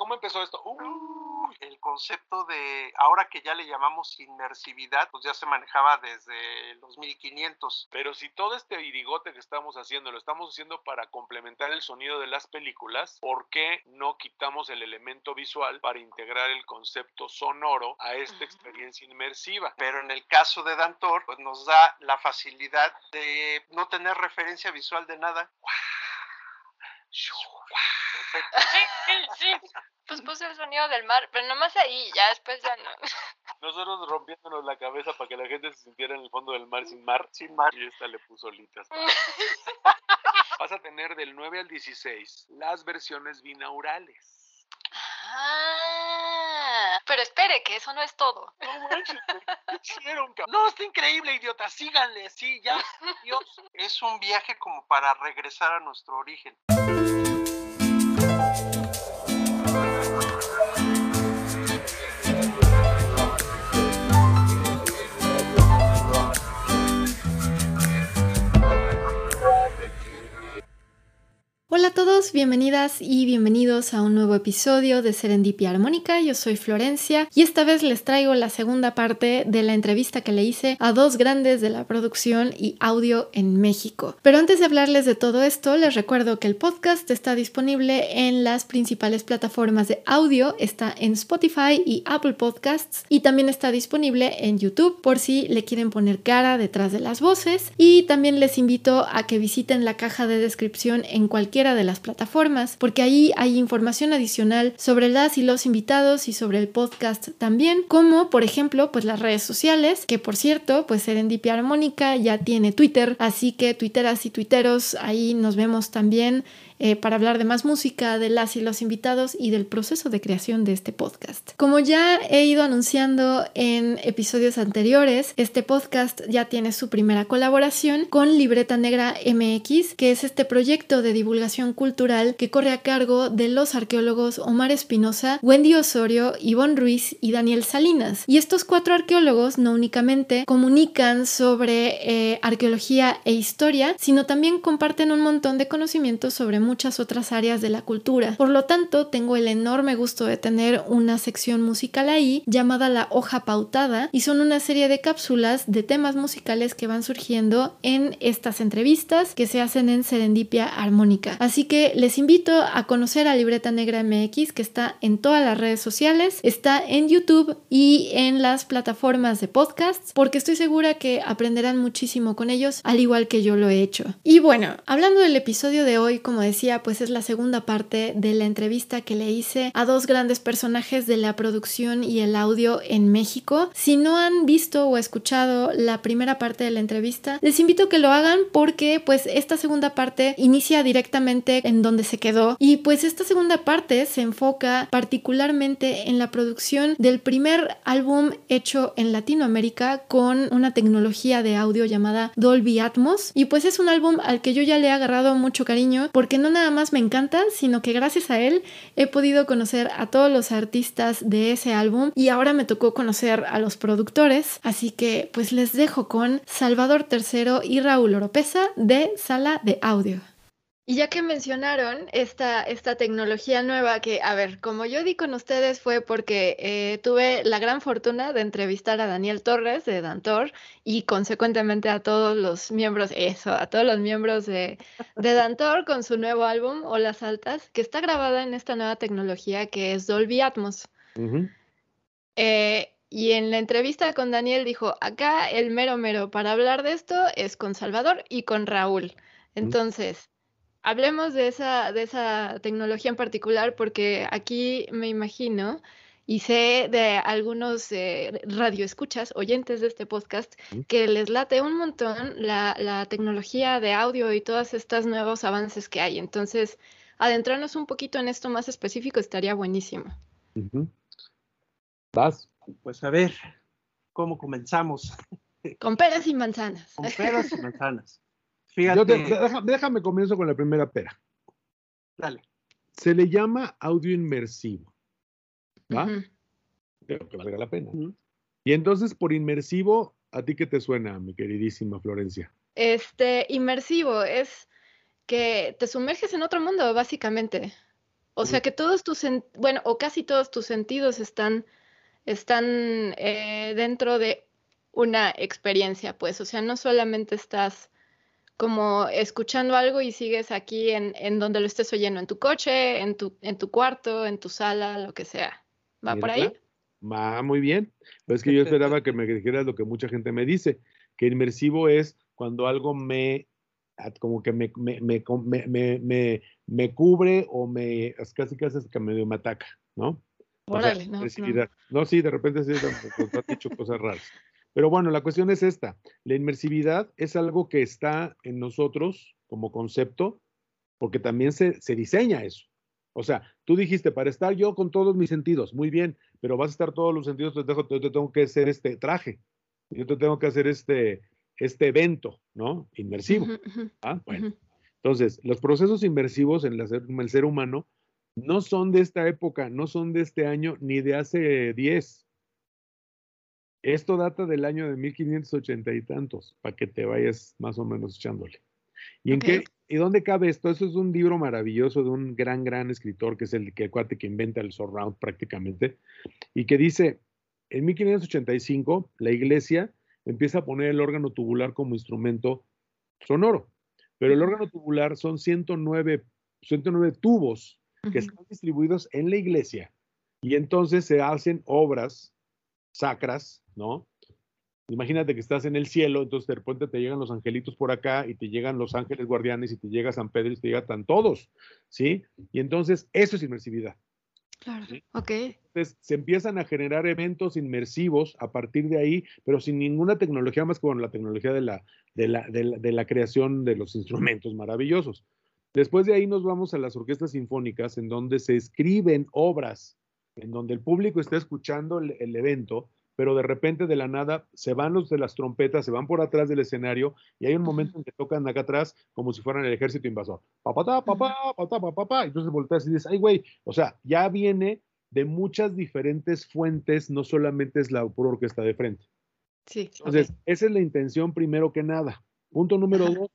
cómo empezó esto? Uh, el concepto de, ahora que ya le llamamos inmersividad, pues ya se manejaba desde los 1500. Pero si todo este virigote que estamos haciendo lo estamos haciendo para complementar el sonido de las películas, ¿por qué no quitamos el elemento visual para integrar el concepto sonoro a esta experiencia inmersiva? Pero en el caso de Dantor, pues nos da la facilidad de no tener referencia visual de nada. Perfecto. Sí, sí, sí. Pues puse el sonido del mar, pero nomás ahí, ya después ya no. Nosotros rompiéndonos la cabeza para que la gente se sintiera en el fondo del mar sin mar. Sin mar. Y esta le puso litas. Vas a tener del 9 al 16 las versiones binaurales. Ah, pero espere, que eso no es todo. No manches, ¿qué hicieron, cabrón? No, está increíble, idiota. Síganle, sí, ya. Dios. Es un viaje como para regresar a nuestro origen. Hola a todos, bienvenidas y bienvenidos a un nuevo episodio de Serendipia Armónica. Yo soy Florencia y esta vez les traigo la segunda parte de la entrevista que le hice a dos grandes de la producción y audio en México. Pero antes de hablarles de todo esto, les recuerdo que el podcast está disponible en las principales plataformas de audio, está en Spotify y Apple Podcasts y también está disponible en YouTube por si le quieren poner cara detrás de las voces y también les invito a que visiten la caja de descripción en de las plataformas, porque ahí hay información adicional sobre las y los invitados y sobre el podcast también, como por ejemplo, pues las redes sociales, que por cierto, pues Serendipia Armónica ya tiene Twitter, así que twitteras y twitteros, ahí nos vemos también eh, para hablar de más música, de las y los invitados y del proceso de creación de este podcast. Como ya he ido anunciando en episodios anteriores, este podcast ya tiene su primera colaboración con Libreta Negra MX, que es este proyecto de divulgación cultural que corre a cargo de los arqueólogos Omar Espinosa, Wendy Osorio, Ivonne Ruiz y Daniel Salinas. Y estos cuatro arqueólogos no únicamente comunican sobre eh, arqueología e historia, sino también comparten un montón de conocimientos sobre muchas otras áreas de la cultura. Por lo tanto, tengo el enorme gusto de tener una sección musical ahí llamada La Hoja Pautada y son una serie de cápsulas de temas musicales que van surgiendo en estas entrevistas que se hacen en Serendipia Armónica. Así que les invito a conocer a Libreta Negra MX que está en todas las redes sociales, está en YouTube y en las plataformas de podcasts porque estoy segura que aprenderán muchísimo con ellos al igual que yo lo he hecho. Y bueno, hablando del episodio de hoy, como decía, pues es la segunda parte de la entrevista que le hice a dos grandes personajes de la producción y el audio en México. Si no han visto o escuchado la primera parte de la entrevista, les invito a que lo hagan porque pues esta segunda parte inicia directamente en donde se quedó y pues esta segunda parte se enfoca particularmente en la producción del primer álbum hecho en Latinoamérica con una tecnología de audio llamada Dolby Atmos y pues es un álbum al que yo ya le he agarrado mucho cariño porque no nada más me encanta, sino que gracias a él he podido conocer a todos los artistas de ese álbum y ahora me tocó conocer a los productores, así que pues les dejo con Salvador III y Raúl Oropesa de Sala de Audio. Y ya que mencionaron esta, esta tecnología nueva que, a ver, como yo di con ustedes fue porque eh, tuve la gran fortuna de entrevistar a Daniel Torres de Dantor y consecuentemente a todos los miembros, eso, a todos los miembros de, de Dantor con su nuevo álbum, Olas Altas, que está grabada en esta nueva tecnología que es Dolby Atmos. Eh, y en la entrevista con Daniel dijo, acá el mero mero para hablar de esto es con Salvador y con Raúl. Entonces, hablemos de esa, de esa tecnología en particular porque aquí me imagino y sé de algunos eh, radioescuchas, oyentes de este podcast, que les late un montón la, la, tecnología de audio y todos estos nuevos avances que hay. Entonces, adentrarnos un poquito en esto más específico estaría buenísimo. ¿Vas? Pues a ver, ¿cómo comenzamos? Con peras y manzanas. Con peras y manzanas. Fíjate. Te, déjame, déjame comienzo con la primera pera. Dale. Se le llama audio inmersivo. ¿Va? Creo que valga la pena. Y entonces, por inmersivo, ¿a ti qué te suena, mi queridísima Florencia? Este, inmersivo es que te sumerges en otro mundo, básicamente. O sea que todos tus, bueno, o casi todos tus sentidos están, están eh, dentro de una experiencia, pues, o sea, no solamente estás como escuchando algo y sigues aquí en, en donde lo estés oyendo, en tu coche, en tu, en tu cuarto, en tu sala, lo que sea. ¿Va por ahí? Va muy bien. Pues es que yo esperaba que me dijeras lo que mucha gente me dice, que inmersivo es cuando algo me como que me, me, me, me cubre o me casi casi que medio me ataca, ¿no? Órale, no, no. sí, de repente sí, has dicho cosas raras. Pero bueno, la cuestión es esta. La inmersividad es algo que está en nosotros como concepto, porque también se, se diseña eso. O sea, tú dijiste, para estar yo con todos mis sentidos, muy bien, pero vas a estar todos los sentidos, te, yo te tengo que hacer este traje, yo te tengo que hacer este, este evento, ¿no? Inmersivo. ¿ah? Bueno, entonces, los procesos inmersivos en, en, el ser humano no son de esta época, no son de este año, ni de hace 10. Esto data del año de 1580 y tantos, para que te vayas más o menos echándole. ¿Y en qué? ¿Y dónde cabe esto? Eso es un libro maravilloso de un gran, gran escritor que es el que cuate que inventa el surround prácticamente, y que dice, en 1585 la iglesia empieza a poner el órgano tubular como instrumento sonoro, pero el órgano tubular son 109, 109 tubos que están distribuidos en la iglesia, y entonces se hacen obras sacras, ¿no? Imagínate que estás en el cielo, entonces de repente te llegan los angelitos por acá y te llegan los ángeles guardianes y te llega San Pedro y te llegan todos, ¿sí? Y entonces eso es inmersividad. Claro, ok. Entonces se empiezan a generar eventos inmersivos a partir de ahí, pero sin ninguna tecnología más que con la tecnología de la, de la, de la, creación de los instrumentos maravillosos. Después de ahí nos vamos a las orquestas sinfónicas, en donde se escriben obras, en donde el público está escuchando el evento pero de repente de la nada se van los de las trompetas, se van por atrás del escenario y hay un momento en que tocan acá atrás como si fueran el ejército invasor. Papá, papá, papá, papá, entonces volteas y dices, ay, güey, o sea, ya viene de muchas diferentes fuentes, no solamente es la pura orquesta de frente. Sí. Entonces, esa es la intención primero que nada. Punto número dos,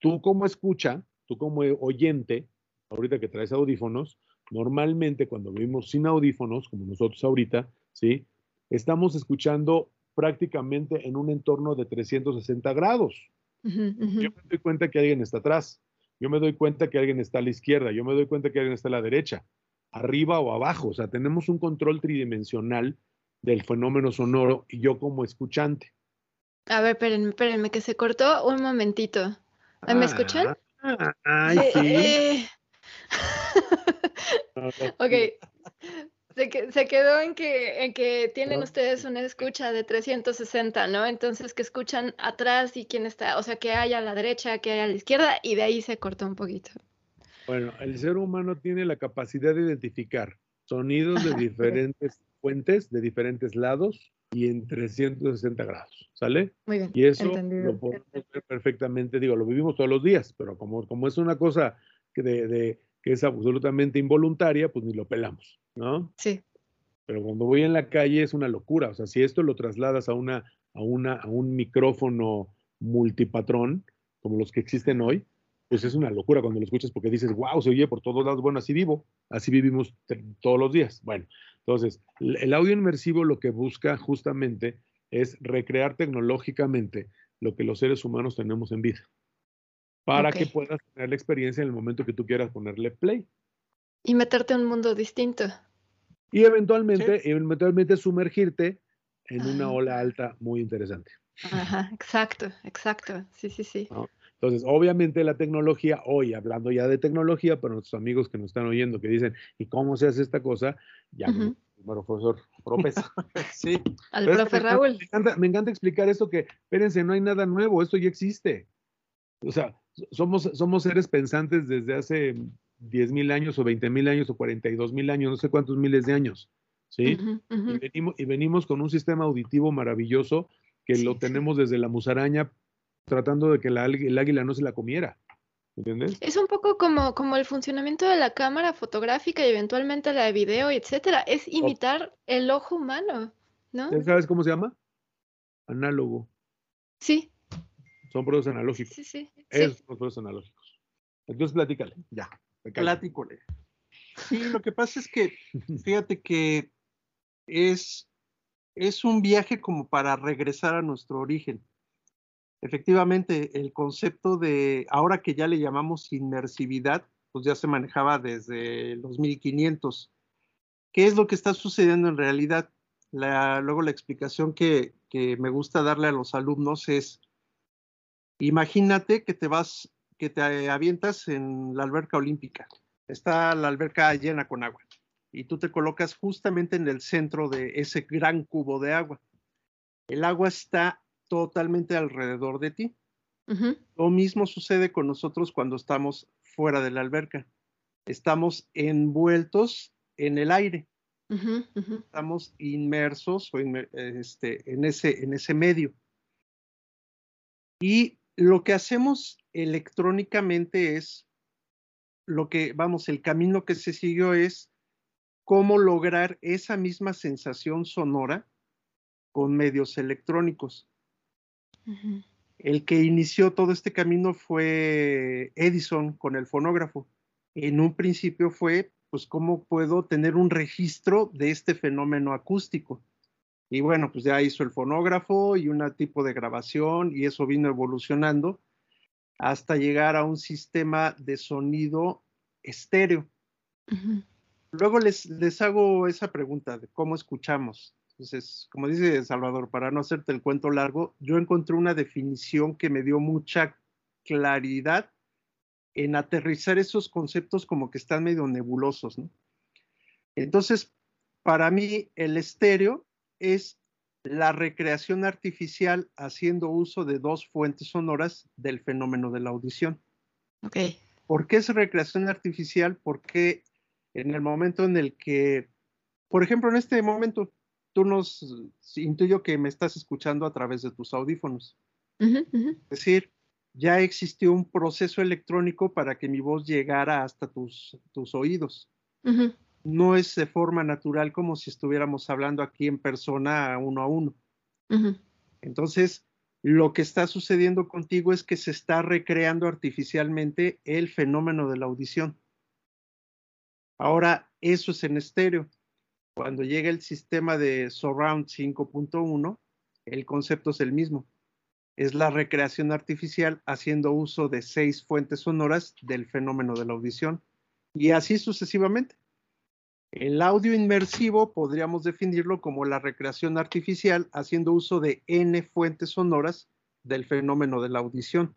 tú como escucha, tú como oyente, ahorita que traes audífonos, normalmente cuando vivimos sin audífonos, como nosotros ahorita, ¿sí? estamos escuchando prácticamente en un entorno de 360 grados. Yo me doy cuenta que alguien está atrás, yo me doy cuenta que alguien está a la izquierda, yo me doy cuenta que alguien está a la derecha, arriba o abajo. O sea, tenemos un control tridimensional del fenómeno sonoro y yo como escuchante. A ver, espérenme, espérenme, que se cortó un momentito. ¿Me escuchan? Ah, ay, sí. ok, se, quedó en que, en que tienen ustedes una escucha de 360, ¿no? Entonces que escuchan atrás y quién está, o sea, que hay a la derecha, que hay a la izquierda, y de ahí se cortó un poquito. Bueno, el ser humano tiene la capacidad de identificar sonidos de diferentes fuentes, de diferentes lados y en 360 grados, ¿sale? Muy bien. Y eso lo podemos ver perfectamente, digo, lo vivimos todos los días, pero como, como es una cosa de, de que es absolutamente involuntaria, pues ni lo pelamos. ¿no? Sí. Pero cuando voy en la calle es una locura. O sea, si esto lo trasladas a, una, a, una, a un micrófono multipatrón, como los que existen hoy, pues es una locura cuando lo escuchas porque dices, wow, se oye por todos lados. Bueno, así vivo, así vivimos todos los días. Bueno, entonces, el audio inmersivo lo que busca justamente es recrear tecnológicamente lo que los seres humanos tenemos en vida, para que puedas tener la experiencia en el momento que tú quieras ponerle play. Y meterte en un mundo distinto. Y eventualmente, eventualmente sumergirte en una ola alta muy interesante. Ajá, exacto, exacto. Sí, sí, sí. Entonces, obviamente la tecnología, hoy hablando ya de tecnología, para nuestros amigos que nos están oyendo, que dicen, ¿y cómo se hace esta cosa? Ya, uh profesor Propesa. sí. Al profe Raúl. Me encanta, me encanta, explicar esto que, espérense, no hay nada nuevo, esto ya existe. O sea, somos, somos seres pensantes desde hace 10 mil años o 20 mil años o 42 mil años, no sé cuántos miles de años, ¿sí? Y, venimos, y, venimos, con un sistema auditivo maravilloso que lo tenemos desde la musaraña tratando de que la, el águila no se la comiera. ¿Entiendes? Es un poco como, como el funcionamiento de la cámara fotográfica y eventualmente la de video, etcétera. Es imitar el ojo humano, ¿no? ¿Sabes cómo se llama? Análogo. Sí. Son procesos analógicos. Sí, sí. Esos son procesos analógicos. Entonces, platícale, ya. Platícole. Sí, lo que pasa es que, fíjate que es, es un viaje como para regresar a nuestro origen. Efectivamente, el concepto de, ahora que ya le llamamos inmersividad, pues ya se manejaba desde los 1500. ¿Qué es lo que está sucediendo en realidad? luego la explicación que, que me gusta darle a los alumnos es, imagínate que te vas, que te avientas en la alberca olímpica. Está la alberca llena con agua y tú te colocas justamente en el centro de ese gran cubo de agua. El agua está totalmente alrededor de ti. Lo mismo sucede con nosotros cuando estamos fuera de la alberca. Estamos envueltos en el aire. Estamos inmersos este, en, ese, en ese medio. Y lo que hacemos electrónicamente es, lo que, vamos, el camino que se siguió es cómo lograr esa misma sensación sonora con medios electrónicos. El que inició todo este camino fue Edison con el fonógrafo. En un principio fue, pues, cómo puedo tener un registro de este fenómeno acústico. Y bueno, pues ya hizo el fonógrafo y un tipo de grabación y eso vino evolucionando hasta llegar a un sistema de sonido estéreo. Luego les, les hago esa pregunta de cómo escuchamos. Entonces, como dice Salvador, para no hacerte el cuento largo, yo encontré una definición que me dio mucha claridad en aterrizar esos conceptos como que están medio nebulosos, ¿no? Entonces, para mí, el estéreo es la recreación artificial haciendo uso de dos fuentes sonoras del fenómeno de la audición. Ok. ¿Por qué es recreación artificial? Porque en el momento en el que, por ejemplo, en este momento, tú nos intuyo que me estás escuchando a través de tus audífonos. Es decir, ya existió un proceso electrónico para que mi voz llegara hasta tus, tus oídos. No es de forma natural como si estuviéramos hablando aquí en persona uno a uno. Entonces, lo que está sucediendo contigo es que se está recreando artificialmente el fenómeno de la audición. Ahora, eso es en estéreo cuando llega el sistema de Surround 5.1, el concepto es el mismo. Es la recreación artificial haciendo uso de seis fuentes sonoras del fenómeno de la audición y así sucesivamente. El audio inmersivo podríamos definirlo como la recreación artificial haciendo uso de n fuentes sonoras del fenómeno de la audición.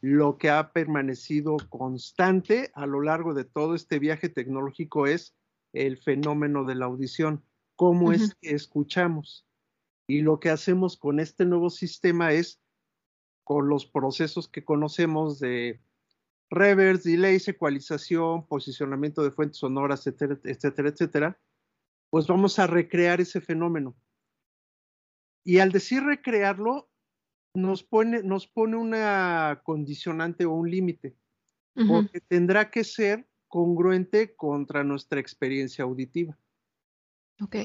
Lo que ha permanecido constante a lo largo de todo este viaje tecnológico es el fenómeno de la audición, cómo es que escuchamos. Y lo que hacemos con este nuevo sistema es, con los procesos que conocemos de reverse, delay, ecualización, posicionamiento de fuentes sonoras, etcétera, etcétera, etcétera, pues vamos a recrear ese fenómeno. Y al decir recrearlo, nos pone, nos pone una condicionante o un límite, porque tendrá que ser congruente contra nuestra experiencia auditiva. Ok.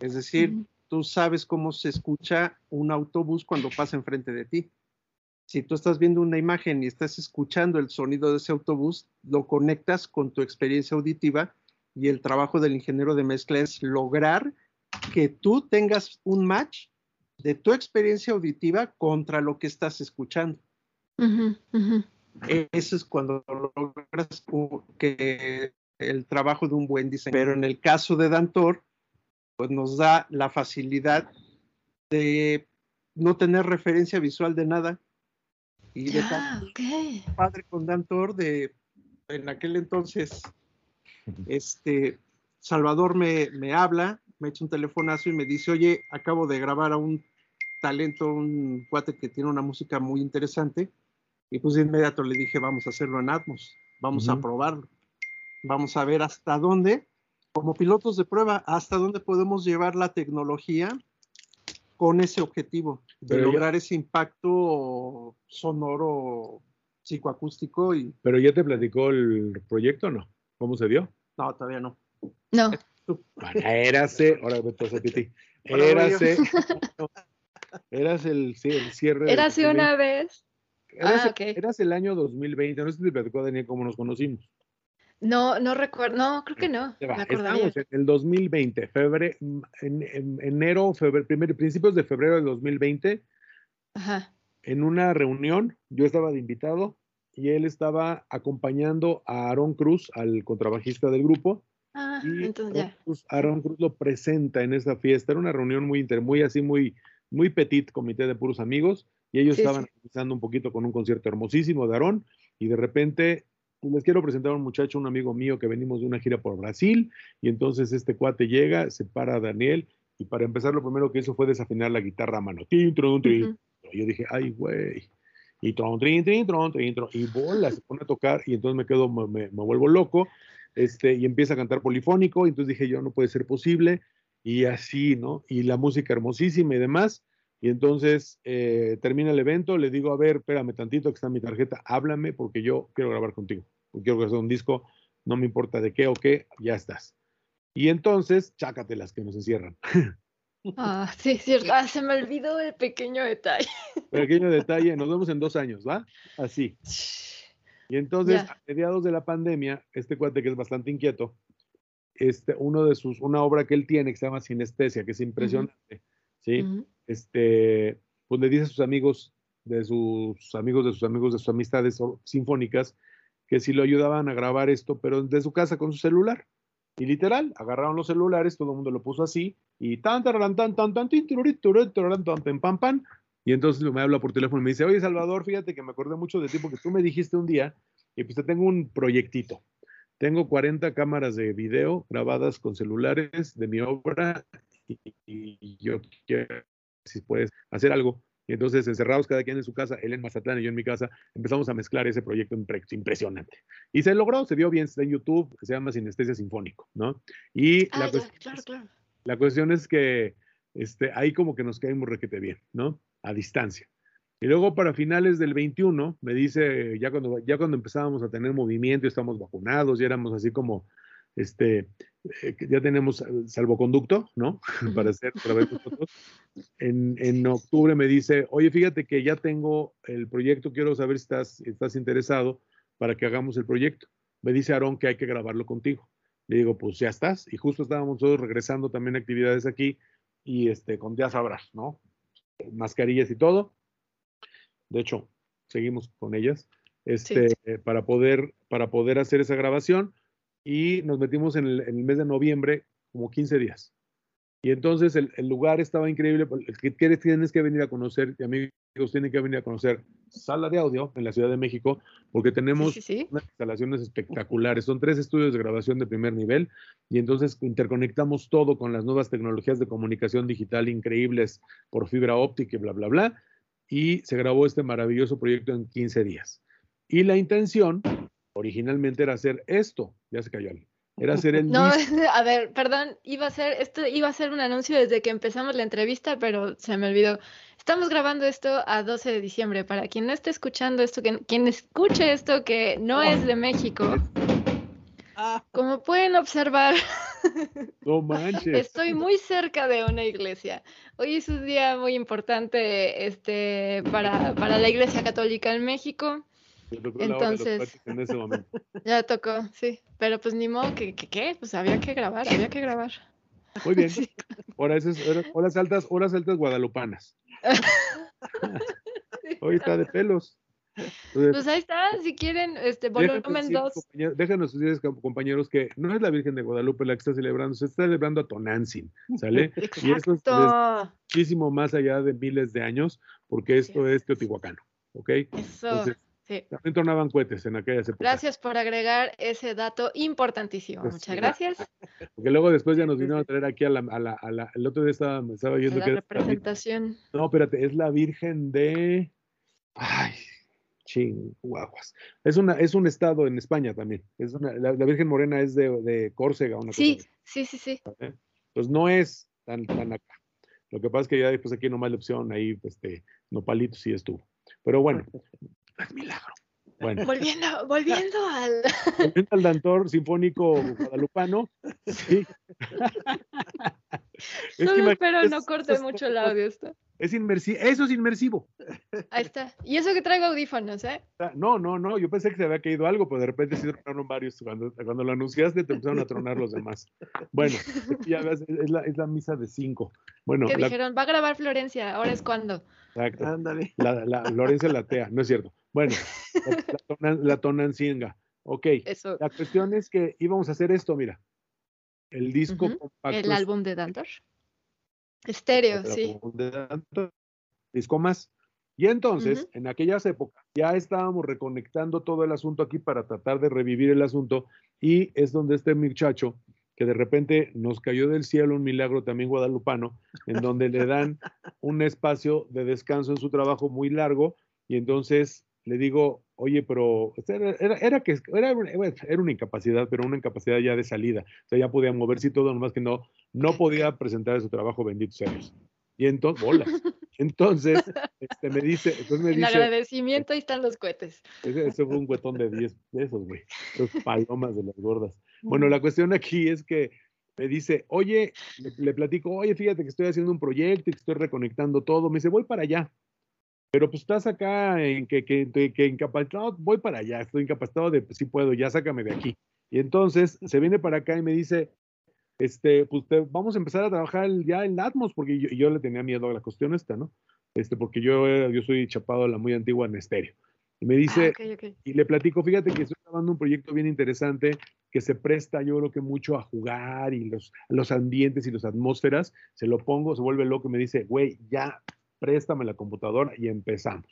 Es decir, tú sabes cómo se escucha un autobús cuando pasa enfrente de ti. Si tú estás viendo una imagen y estás escuchando el sonido de ese autobús, lo conectas con tu experiencia auditiva y el trabajo del ingeniero de mezcla es lograr que tú tengas un match de tu experiencia auditiva contra lo que estás escuchando. Eso es cuando logras que el trabajo de un buen diseño. Pero en el caso de Dantor, pues nos da la facilidad de no tener referencia visual de nada. Y de ah, padre con Dantor de en aquel entonces, este Salvador me, me habla, me echa un telefonazo y me dice, oye, acabo de grabar a un talento, un cuate que tiene una música muy interesante y pues de inmediato le dije, vamos a hacerlo en Atmos, vamos a probarlo, vamos a ver hasta dónde, como pilotos de prueba, hasta dónde podemos llevar la tecnología con ese objetivo, de lograr ese impacto sonoro psicoacústico. Y... Pero ya te platicó el proyecto o no? ¿Cómo se dio? No, todavía no. No. Érase, ahora vete a Piti. Érase, eras el, sí, el cierre. Érase una vez Eras, ah, eras, el año 2020, no sé si te platicó Daniel cómo nos conocimos. No, no recuerdo, no, creo que no. Me. Estamos en el 2020, febrero, en, en enero, febrero, primer, principios de febrero del 2020, Ajá. en una reunión, yo estaba de invitado y él estaba acompañando a Aaron Cruz, al contrabajista del grupo, Ah, y entonces Aaron ya. Cruz, Aaron Cruz lo presenta en esa fiesta. Era una reunión muy inter, muy así, muy, muy petit, comité de puros amigos, y ellos Sí, estaban sí. empezando un poquito con un concierto hermosísimo de Aaron, y de repente les quiero presentar a un muchacho, un amigo mío que venimos de una gira por Brasil, y entonces este cuate llega, se para a Daniel, y para empezar lo primero que hizo fue desafinar la guitarra a mano. Tin, tron, trin. Yo dije, ay, güey. Y tron, trin, trin, tron, trin, tron. Y bola, se pone a tocar y entonces me quedo, me, me- me vuelvo loco. Este, y empieza a cantar polifónico. Y entonces dije, yo no puede ser posible. Y así, ¿no? Y la música hermosísima y demás. Y entonces eh, termina el evento, le digo, a ver, espérame tantito, que está mi tarjeta, háblame porque yo quiero grabar contigo. Quiero hacer un disco, no me importa de qué o qué, ya estás. Y entonces, chácatelas que nos encierran. Ah, sí, cierto. Ah, se me olvidó el pequeño detalle. Pequeño detalle, nos vemos en dos años, ¿va? Así. Y entonces, a mediados de la pandemia, este cuate que es bastante inquieto, este, uno de sus, una obra que él tiene que se llama Sinestesia, que es impresionante, ¿sí? Ujú. Este, pues le dice a sus amigos, de sus amigos, de sus amigos, de sus amistades sinfónicas, que si lo ayudaban a grabar esto, pero de su casa con su celular. Y literal, agarraron los celulares, todo el mundo lo puso así, y tan, tan, tan, tan, tan, pem, pam, pam. Y entonces me habla por teléfono y me dice, oye Salvador, fíjate que me acordé mucho de ti porque tú me dijiste un día, y pues te tengo un proyectito. Tengo 40 cámaras de video grabadas con celulares de mi obra y yo quiero si puedes hacer algo. Y entonces, encerrados cada quien en su casa, él en Mazatlán y yo en mi casa, empezamos a mezclar ese proyecto impre- impresionante. Y se logró, se vio bien, está en YouTube, se llama Sinestesia Sinfónico, ¿no? Y Ah, la, ya, cuestión claro, es- claro. la cuestión es que este, ahí como que nos caímos requete bien, ¿no? A distancia. Y luego para finales del 21, me dice, ya cuando, ya cuando empezábamos a tener movimiento, y estamos vacunados, ya éramos así como, este, eh, ya tenemos eh, salvoconducto, ¿no? para hacer, para ver nosotros. En, en octubre me dice, oye, fíjate que ya tengo el proyecto, quiero saber si estás, estás interesado para que hagamos el proyecto. Me dice Aarón que hay que grabarlo contigo. Le digo, pues ya estás. Y justo estábamos todos regresando también a actividades aquí y este, con ya sabrás, ¿no? Mascarillas y todo. De hecho, seguimos con ellas este, para, poder, para poder hacer esa grabación y nos metimos en el, en el mes de noviembre como 15 días. Y entonces el, el lugar estaba increíble. Que tienes que venir a conocer, y amigos tienen que venir a conocer Sala de Audio en la Ciudad de México, porque tenemos Sí, sí, sí. unas instalaciones espectaculares. Son tres estudios de grabación de primer nivel y entonces interconectamos todo con las nuevas tecnologías de comunicación digital increíbles por fibra óptica y bla, bla, bla. Y se grabó este maravilloso proyecto en 15 días. Y la intención originalmente era hacer esto. Ya se cayó alguien. Era hacer el No, a ver, perdón, iba a ser, esto iba a ser un anuncio desde que empezamos la entrevista, pero se me olvidó. Estamos grabando esto a 12 de diciembre. Para quien no esté escuchando esto, que, quien escuche esto que no es de México, como pueden observar, No manches. estoy muy cerca de una iglesia. Hoy es un día muy importante este, para, para la Iglesia Católica en México. Me tocó la hora de los entonces- cuates en ese momento. Ya tocó, sí. Pero pues ni modo que, que, ¿qué? Pues había que grabar, había que grabar. Muy bien. Sí. Ahora esas hora- horas altas, horas altas guadalupanas. Hoy está de pelos. Entonces, Pues ahí está, si quieren, este volumen decir, 2. compañeros- Déjanos com- compañeros, que no es la Virgen de Guadalupe la que está celebrando, se está celebrando a Tonantzin, ¿sale? Y esto es muchísimo más allá de miles de años, porque esto es Teotihuacano, ¿ok? Eso. Entonces, sí. también tornaban cohetes en aquellas épocas. Gracias por agregar ese dato importantísimo. Pues, Muchas sí, gracias. Porque luego después ya nos Sí, vinieron a sí. traer aquí a la, a la, a la- el otro día estaba, me estaba viendo La que era- representación. no, espérate, es la Virgen de, ay, chinguaguas. Es una, es un estado en España también. Es una, la, la Virgen Morena es de, de Córcega, una cosa Sí, sí, sí, sí. ¿eh? Pues no es tan, tan acá. Lo que pasa es que ya después aquí nomás la opción ahí, este, nopalitos sí estuvo. Pero bueno, es milagro. Bueno, Volviendo, volviendo al. volviendo al dantor sinfónico guadalupano, sí. Es que imagínate espero no corte mucho el audio. Esto. Es inmersivo, eso es inmersivo. Ahí está. Y eso que traigo audífonos, ¿eh? No, no, no, yo pensé que se había caído algo, pero de repente sí tronaron varios. Cuando, cuando lo anunciaste, te empezaron a tronar los demás. Bueno, ya ves, es la, es la misa de cinco. Bueno, Que la, dijeron, va a grabar Florencia, ahora es cuando. exacto. Ándale. La, la Lorenza Latea, no es cierto. Bueno, la, la, tona- la Tonancinga. Ok, Eso. la cuestión es que íbamos a hacer esto, mira. El disco compacto. El álbum de Dantor. Estéreo, pero sí. un de- disco más. Y entonces, en aquellas épocas, ya estábamos reconectando todo el asunto aquí para tratar de revivir el asunto. Y es donde este muchacho, que de repente nos cayó del cielo un milagro también guadalupano, en donde le dan un espacio de descanso en su trabajo muy largo. Y entonces le digo, oye, pero era, era, que era, era una incapacidad, pero una incapacidad ya de salida. O sea, ya podía moverse y todo, nomás que no, no podía presentar su trabajo, bendito sea Dios. Y entonces, bolas. Entonces, este, me dice, entonces me En dice, agradecimiento ahí están los cohetes. ese, ese fue un cuetón de 10 pesos, güey. Esos palomas de las gordas. Bueno, la cuestión aquí es que me dice, oye, le, le platico, oye, fíjate que estoy haciendo un proyecto y que estoy reconectando todo. Me dice, voy para allá. Pero pues estás acá en que, que, que, incapacitado, voy para allá, estoy incapacitado de, pues sí puedo, ya sácame de aquí. Y entonces se viene para acá y me dice, este, pues te- vamos a empezar a trabajar el- ya en Atmos, porque yo, le tenía miedo a la cuestión esta, ¿no? Este, porque yo, yo soy chapado a la muy antigua en estéreo. Y me dice, Ah, ok, ok. y le platico, fíjate que estoy grabando un proyecto bien interesante que se presta, yo creo que mucho a jugar y los, los ambientes y las atmósferas. Se lo pongo, se vuelve loco y me dice, güey, ya préstame la computadora y empezamos.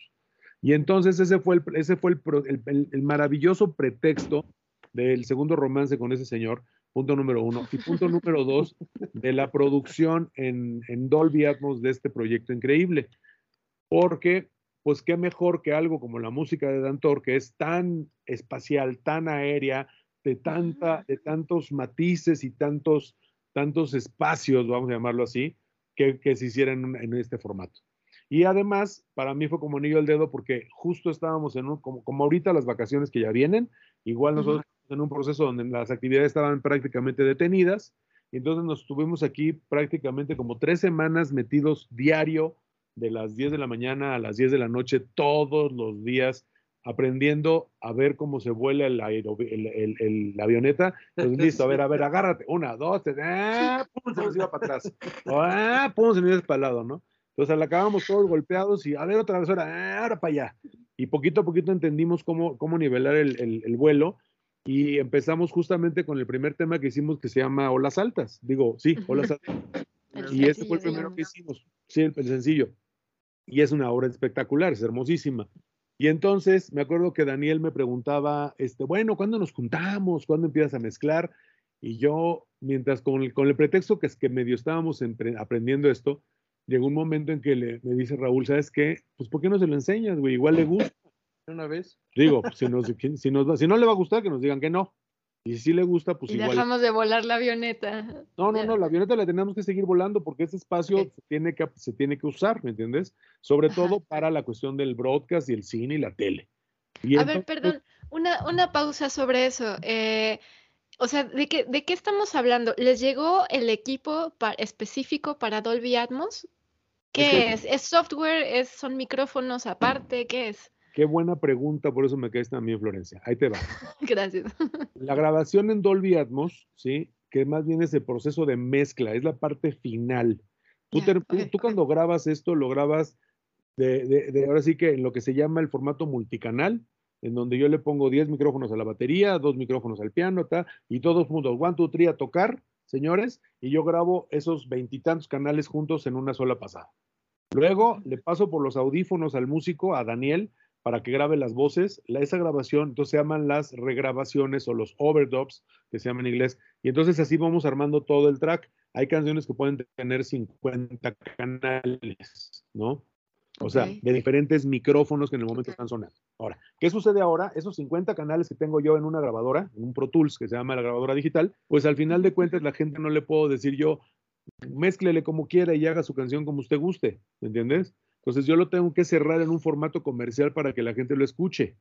Y entonces ese fue el, ese fue el, el- el maravilloso pretexto del segundo romance con ese señor, punto número uno. Y punto número dos, de la producción en, en Dolby Atmos de este proyecto increíble. Porque pues qué mejor que algo como la música de Dantor, que es tan espacial, tan aérea, de, tanta, de tantos matices y tantos, tantos espacios, vamos a llamarlo así, que, que se hicieran en, en este formato. Y además, para mí fue como anillo al dedo porque justo estábamos en un, como, como ahorita las vacaciones que ya vienen, igual nosotros estamos en un proceso donde las actividades estaban prácticamente detenidas, y entonces nos tuvimos aquí prácticamente como tres semanas metidos diario de las 10 de la mañana a las 10 de la noche todos los días aprendiendo a ver cómo se vuela el aero, el, el, el, la avioneta. Entonces, listo, a ver, a ver, agárrate. Una, dos, tres, ah, pum, se nos iba para atrás. Ah, pum, se nos iba para el lado, ¿no? Entonces, la acabamos todos golpeados y a ver otra vez, ahora, ah, ahora para allá. Y poquito a poquito entendimos cómo, cómo nivelar el, el, el vuelo y empezamos justamente con el primer tema que hicimos que se llama Olas Altas. Digo, sí, Olas Altas. Y este fue el primero que hicimos. Sí, el, el sencillo. Y es una obra espectacular, es hermosísima. Y entonces me acuerdo que Daniel me preguntaba, este, bueno, ¿cuándo nos juntamos? ¿Cuándo empiezas a mezclar? Y yo, mientras con el, con el pretexto que es que medio estábamos aprendiendo esto, llegó un momento en que le, me dice Raúl, ¿sabes qué? Pues ¿por qué no se lo enseñas, güey? Igual le gusta. Una vez. Digo, pues, si, nos, si, nos, va- si no le va a gustar, que nos digan que no. Y si le gusta, pues y igual. dejamos de volar la avioneta. No, no, no, la avioneta la tenemos que seguir volando porque ese espacio se, tiene que, se tiene que usar, ¿me entiendes? Sobre Ajá. todo para la cuestión del broadcast y el cine y la tele. Y A ver, perdón, una, una pausa sobre eso. Eh, o sea, ¿de qué, ¿de qué estamos hablando? ¿Les llegó el equipo pa- específico para Dolby Atmos? ¿Qué que- es? ¿Es software? ¿Es, ¿Son micrófonos aparte? ¿Qué es? Qué buena pregunta, por eso me quedé también, Florencia. Ahí te va. Gracias. La grabación en Dolby Atmos, ¿sí? Que más bien es el proceso de mezcla, es la parte final. Tú, te- cuando grabas esto, lo grabas de, de- de- ahora sí que en lo que se llama el formato multicanal, en donde yo le pongo 10 micrófonos a la batería, dos micrófonos al piano, ta, y todos juntos, one, two, three, a tocar, señores, y yo grabo esos veintitantos canales juntos en una sola pasada. Luego le paso por los audífonos al músico, a Daniel, para que grabe las voces. La, esa grabación, entonces se llaman las regrabaciones o los overdubs, que se llaman en inglés. Y entonces así vamos armando todo el track. Hay canciones que pueden tener 50 canales, ¿no? O sea, Ok. de diferentes micrófonos que en el momento están sonando. Ahora, ¿qué sucede ahora? Esos 50 canales que tengo yo en una grabadora, en un Pro Tools que se llama la grabadora digital, pues al final de cuentas la gente no le puedo decir yo, mézclele como quiera y haga su canción como usted guste, ¿me entiendes? Entonces yo lo tengo que cerrar en un formato comercial para que la gente lo escuche.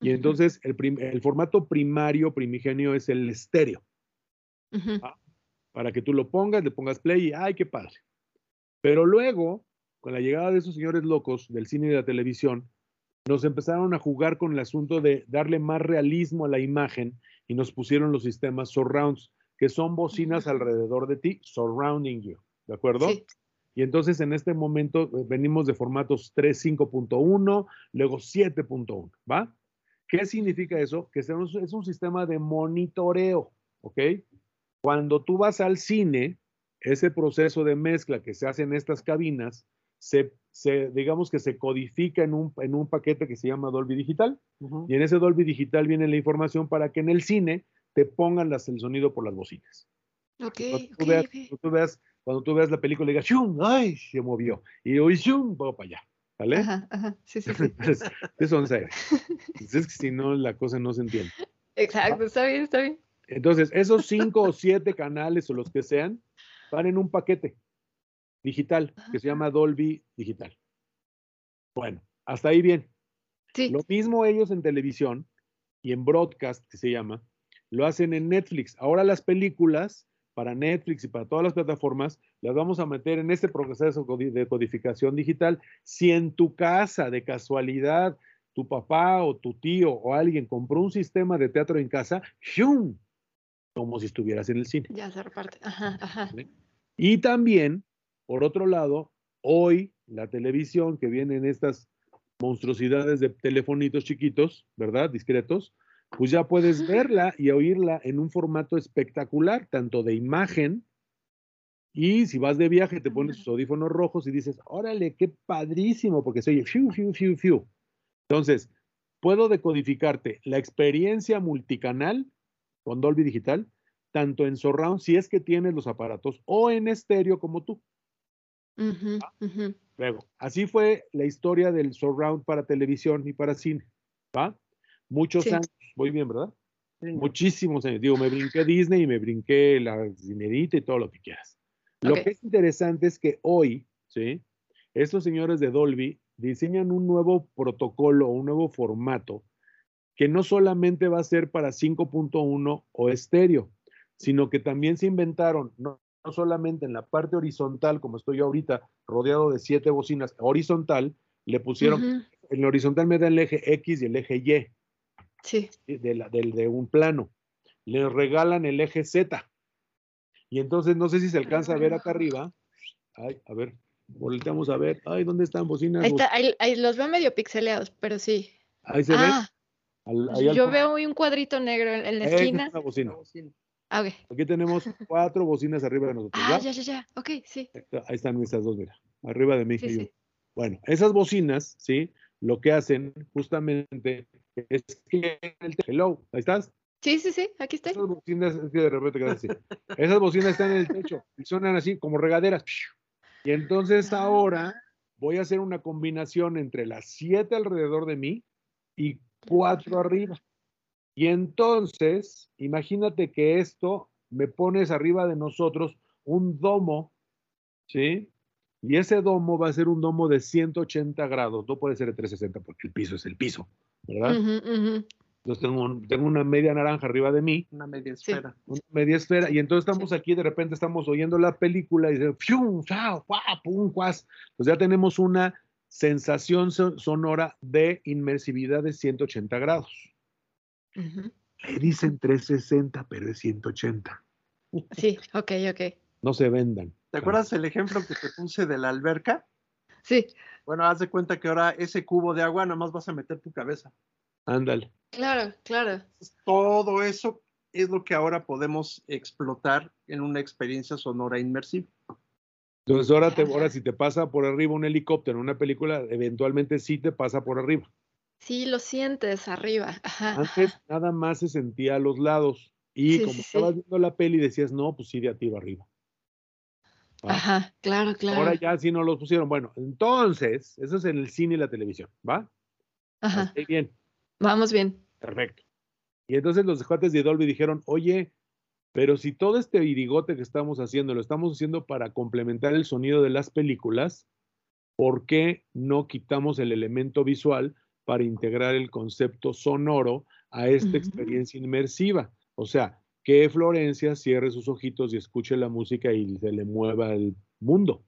Y entonces el, el formato primario, primigenio, es el estéreo, Ujú. para que tú lo pongas, le pongas play y ¡ay, qué padre! Pero luego con la llegada de esos señores locos del cine y de la televisión, nos empezaron a jugar con el asunto de darle más realismo a la imagen y nos pusieron los sistemas surrounds, que son bocinas alrededor de ti, surrounding you, ¿de acuerdo? Sí. Y entonces en este momento eh, venimos de formatos 3, 5.1, luego 7.1, ¿va? ¿Qué significa eso? Que es un, es un sistema de monitoreo, ¿ok? Cuando tú vas al cine, ese proceso de mezcla que se hace en estas cabinas, se, se- digamos que se codifica en un, en un paquete que se llama Dolby Digital, Ujú. y en ese Dolby Digital viene la información para que en el cine te pongan las- el sonido por las bocinas. Ok, Cuando tú, ok, veas, ok. cuando tú veas, cuando tú veas la película y digas, ¡shum! ¡Ay! Se movió. Y hoy, ¡shum! Va para allá. ¿Vale? Ajá, ajá. Sí, sí, sí. Entonces, eso son seres. Es que si no, la cosa no se entiende. Exacto, está bien, está bien. Entonces, esos cinco o siete canales o los que sean, van en un paquete digital que se llama Dolby Digital. Bueno, hasta ahí bien. Sí. Lo mismo ellos en televisión y en broadcast, que se llama, lo hacen en Netflix. Ahora las películas para Netflix y para todas las plataformas las vamos a meter en este proceso de codificación digital. Si en tu casa, de casualidad, tu papá o tu tío o alguien compró un sistema de teatro en casa, ¡shum! Como si estuvieras en el cine. Ya se reparte. Ajá, ajá. Y también, por otro lado, hoy la televisión que viene en estas monstruosidades de telefonitos chiquitos, ¿verdad? Discretos, pues ya puedes verla y oírla en un formato espectacular, tanto de imagen y si vas de viaje te pones tus audífonos rojos y dices, órale, qué padrísimo, porque se oye fiu, fiu, fiu, fiu. Entonces, puedo decodificarte la experiencia multicanal con Dolby Digital, tanto en surround, si es que tienes los aparatos, o en estéreo como tú. Ujú. Luego, así fue la historia del surround para televisión y para cine, ¿va? Muchos Sí. años, voy bien, ¿verdad? Sí. Muchísimos años. Digo, me brinqué Disney y me brinqué la cinerita y todo lo que quieras. Lo que es interesante es que hoy, ¿sí? Estos señores de Dolby diseñan un nuevo protocolo, un nuevo formato, que no solamente va a ser para 5.1 o estéreo, sino que también se inventaron, no, no solamente en la parte horizontal, como estoy yo ahorita, rodeado de siete bocinas, horizontal, le pusieron, Ujú. en la horizontal me da el eje X y el eje Y Sí. de, la- de un plano. Le regalan el eje Z. Y entonces no sé si se alcanza a ver acá arriba. Ay, a ver, volteamos a ver. Ay, ¿dónde están bocinas? Ahí está, ahí, ahí los veo medio pixeleados, pero sí. Ahí se ven. Ah, Al- ahí al yo veo un cuadrito negro en, en la es esquina. una bocina. Ah, ok. Aquí tenemos cuatro bocinas arriba de nosotros. Ah, ¿va? ya, ya, ya. Ok, sí. Ahí están estas dos, mira. Arriba de mí. Sí, y yo. sí. Bueno, esas bocinas, ¿sí? Lo que hacen justamente es que el hello, ahí estás. Sí, sí, sí. Aquí estoy. Esas bocinas, es que de repente quedan así. Esas bocinas están en el techo y suenan así como regaderas. Y entonces Ah. ahora voy a hacer una combinación entre las siete alrededor de mí y cuatro arriba. Y entonces, imagínate que esto me pones arriba de nosotros un domo, ¿sí? Y ese domo va a ser un domo de 180 grados, no puede ser de 360 porque el piso es el piso, ¿verdad? Entonces tengo, un- tengo una media naranja arriba de mí Una media Sí. esfera. una media esfera, y entonces estamos aquí, de repente estamos oyendo la película y dice, ¡fium! ¡chao! ¡pum! ¡cuas! Pues ya tenemos una sensación so- sonora de inmersividad de 180 grados. Le dicen 360, pero es 180. Sí, ok, ok. No se vendan. ¿Te acuerdas el ejemplo que te puse de la alberca? Sí, Bueno, haz de cuenta que ahora ese cubo de agua nada más vas a meter tu cabeza. Ándale. claro, claro. Todo eso es lo que ahora podemos explotar en una experiencia sonora inmersiva. Entonces ahora, te, ahora si te pasa por arriba un helicóptero en una película, eventualmente sí te pasa por arriba. Sí, lo sientes arriba. Ajá. Antes nada más se sentía a los lados. Y Sí, como sí, estabas sí. viendo la peli, decías, no, pues sí, de a tiro arriba. ¿va? Ajá, claro, claro. Ahora ya sí no los pusieron. Bueno, entonces, eso es en el cine y la televisión, ¿va? Ajá. Bien, Vamos bien. perfecto. Y entonces los cuates de Dolby dijeron, oye, pero si todo este virigote que estamos haciendo lo estamos haciendo para complementar el sonido de las películas, ¿por qué no quitamos el elemento visual para integrar el concepto sonoro a esta experiencia inmersiva? O sea, que Florencia cierre sus ojitos y escuche la música y se le mueva el mundo.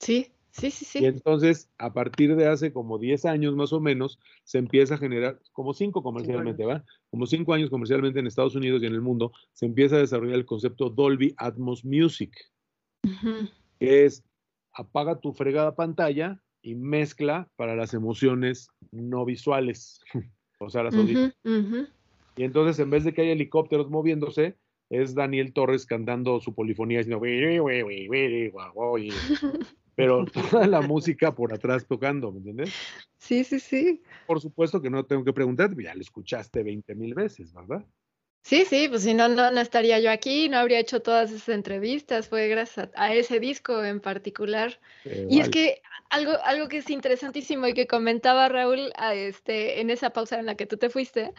Sí, Sí, sí, Y sí. entonces, a partir de hace como 10 años más o menos, se empieza a generar, como 5 comercialmente, ¿va? Como 5 años comercialmente en Estados Unidos y en el mundo, se empieza a desarrollar el concepto Dolby Atmos Music, que es apaga tu fregada pantalla y mezcla para las emociones no visuales, o sea, las ujú. Y entonces, en vez de que haya helicópteros moviéndose, es Daniel Torres cantando su polifonía, diciendo, pero toda la música por atrás tocando, ¿me entiendes? Sí, sí, sí. Por supuesto que no tengo que preguntar, ya lo escuchaste 20 mil veces, ¿verdad? Sí, sí, pues si no, no, no estaría yo aquí, no habría hecho todas esas entrevistas, fue gracias a, a ese disco en particular. Eh, Y es que algo, algo que es interesantísimo y que comentaba Raúl a este, en esa pausa en la que tú te fuiste,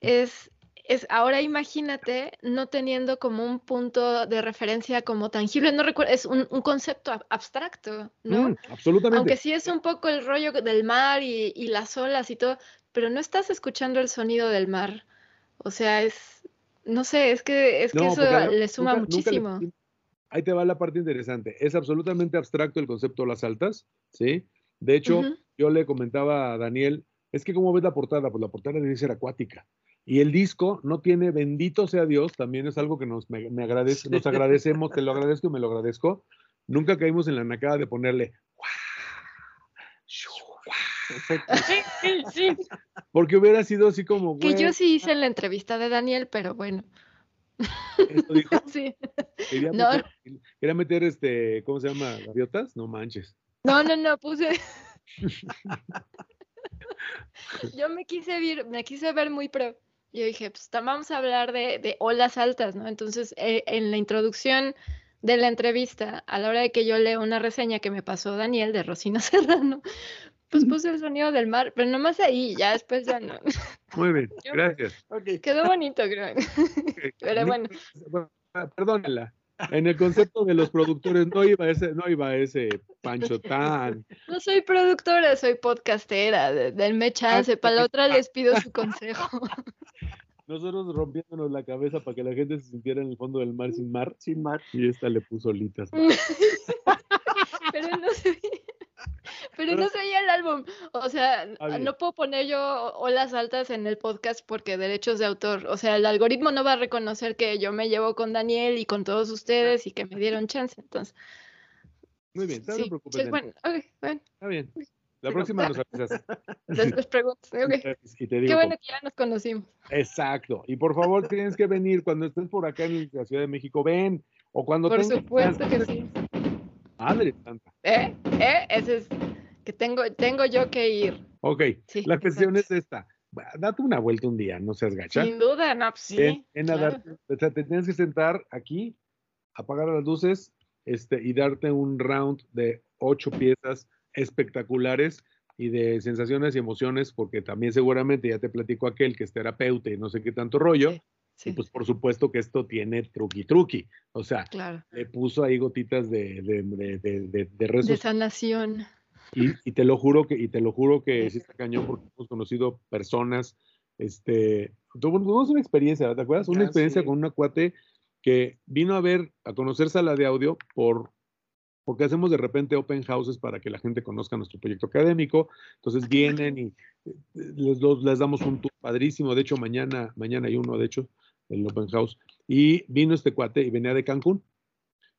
es, es ahora imagínate no teniendo como un punto de referencia como tangible, no recuerdo, es un, un concepto ab- abstracto, ¿no? Mm, absolutamente. Aunque sí es un poco el rollo del mar y, y las olas y todo, pero no estás escuchando el sonido del mar. O sea, es, no sé, es que, es que No, eso además le suma nunca- nunca le- muchísimo. ahí te va la parte interesante. Es absolutamente abstracto el concepto de las altas, ¿sí? De hecho, yo le comentaba a Daniel, es que ¿cómo ves la portada? Pues la portada debe ser acuática. Y el disco no tiene, bendito sea Dios, también es algo que nos, me, me agradece, nos agradecemos, te lo agradezco y me lo agradezco. Nunca caímos en la nacada de ponerle, Perfecto. Sí, sí, sí. porque hubiera sido así como, Que yo sí hice la entrevista de Daniel, pero bueno, esto dijo, sí. quería, No. meter, quería meter, este, ¿cómo se llama? ¿Gaviotas? No manches. No, no, no, puse. Yo me quise ver, me quise ver muy pro. Yo dije, pues vamos a hablar de, de olas altas, ¿no? Entonces, eh, en la introducción de la entrevista, a la hora de que yo leo una reseña que me pasó Daniel de Rosina Serrano, pues puse el sonido del mar, pero nomás ahí, ya después ya no. Muy bien, Yo- gracias. Quedó bonito, creo. Pero bueno. Perdónenla. En el concepto de los productores no iba ese, no iba ese Pancho tan. No soy productora, soy podcastera. de- Denme chance, para la otra les pido su consejo. Nosotros rompiéndonos la cabeza para que la gente se sintiera en el fondo del mar sin mar. Sin mar. Y esta le puso olitas. Pero no se pero no oía el álbum. O sea, bien. no puedo poner yo olas altas en el podcast porque derechos de autor. O sea, el algoritmo no va a reconocer que yo me llevo con Daniel y con todos ustedes y que me dieron chance. Entonces, Muy bien, no sí, te preocupes. sí, bueno, bueno, Está bien. La próxima nos avisas. después. Y te digo. Qué bueno que ya nos conocimos. Exacto. Y por favor, tienes que venir cuando estés por acá en la Ciudad de México. Ven. O cuando Por tengas supuesto que sí. Madre santa. ¿Eh? ¿Eh? Ese es que tengo, tengo yo que ir. Ok. Sí, la cuestión exacto. es esta. Date una vuelta un día, no seas gacha. Sin duda, no, pues sí. Ven a claro. o sea, te tienes que sentar aquí, apagar las luces este, y darte un round de ocho piezas espectaculares y de sensaciones y emociones, porque también seguramente ya te platico aquel que es terapeuta y no sé qué tanto rollo, Sí, y pues por supuesto que esto tiene truqui truqui, o sea, claro. le puso ahí gotitas de, de, de, de, De sanación. Y, y te lo juro que, y te lo juro que sí está cañón porque hemos conocido personas, este, tuvimos una experiencia, ¿te acuerdas? Una Ah, experiencia sí. con una cuate que vino a ver, a conocer sala de audio por, porque hacemos de repente open houses para que la gente conozca nuestro proyecto académico. Entonces vienen y eh, les, les damos un tour padrísimo. De hecho, mañana, mañana hay uno, de hecho, el open house. Y vino este cuate y venía de Cancún.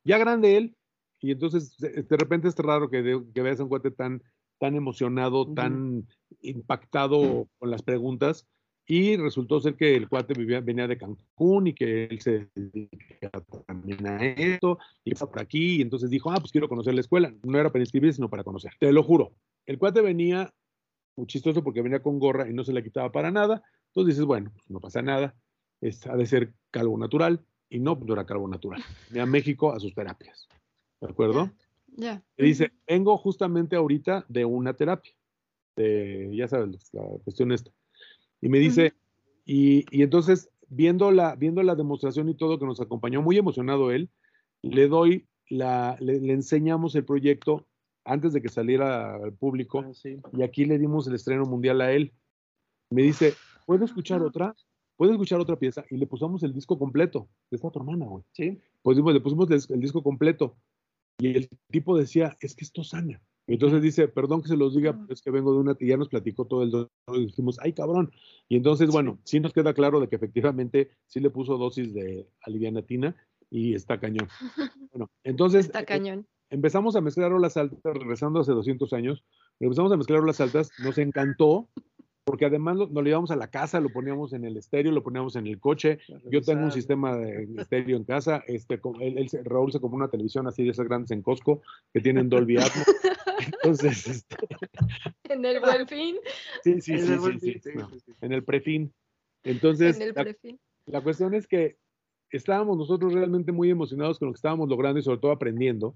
Ya grande él, y entonces de repente es raro que, de- que veas a un cuate tan, tan emocionado, tan impactado con las preguntas. Y resultó ser que el cuate vivía, venía de Cancún y que él se dedica también a esto y está por aquí. Y entonces dijo, ah, pues quiero conocer la escuela. No era para inscribirse, sino para conocer. Te lo juro. El cuate venía muy chistoso porque venía con gorra y no se la quitaba para nada. Entonces dices, bueno, pues no pasa nada. Es, ha de ser calvo natural. Y no, no era calvo natural. Venía a México a sus terapias. ¿De acuerdo? Ya. Y dice, vengo justamente ahorita de una terapia. De, ya sabes, la cuestión esta. Y me dice, y, y entonces, viendo la, viendo la demostración y todo que nos acompañó, muy emocionado él, le doy la, le, le enseñamos el proyecto antes de que saliera al público Ah, sí. y aquí le dimos el estreno mundial a él. Me dice, ¿puedo escuchar otra? ¿Puedo escuchar otra pieza? Y le pusimos el disco completo. Está tu hermana, güey. Sí. Pusimos, le pusimos el disco completo. Y el tipo decía, es que esto sana. Entonces dice, perdón que se los diga, pero es que vengo de una, ya nos platicó todo el dolor y dijimos, ay cabrón. Y entonces, bueno, sí nos queda claro de que efectivamente sí le puso dosis de alivianatina y está cañón. Bueno, entonces Está eh, cañón. empezamos a mezclar olas altas, regresando hace 200 años, empezamos a mezclar olas altas, nos encantó, porque además lo- nos lo llevamos a la casa, lo poníamos en el estéreo, lo poníamos en el coche. Yo tengo un sistema de estéreo en casa, este, él- él se- Raúl se compró una televisión así de esas grandes en Costco, que tienen Dolby Atmos. Entonces, este, En el buen fin. sí, sí, En sí, el sí, no, en el prefin. Entonces, En el la- prefin. la cuestión es que estábamos nosotros realmente muy emocionados con lo que estábamos logrando y sobre todo aprendiendo.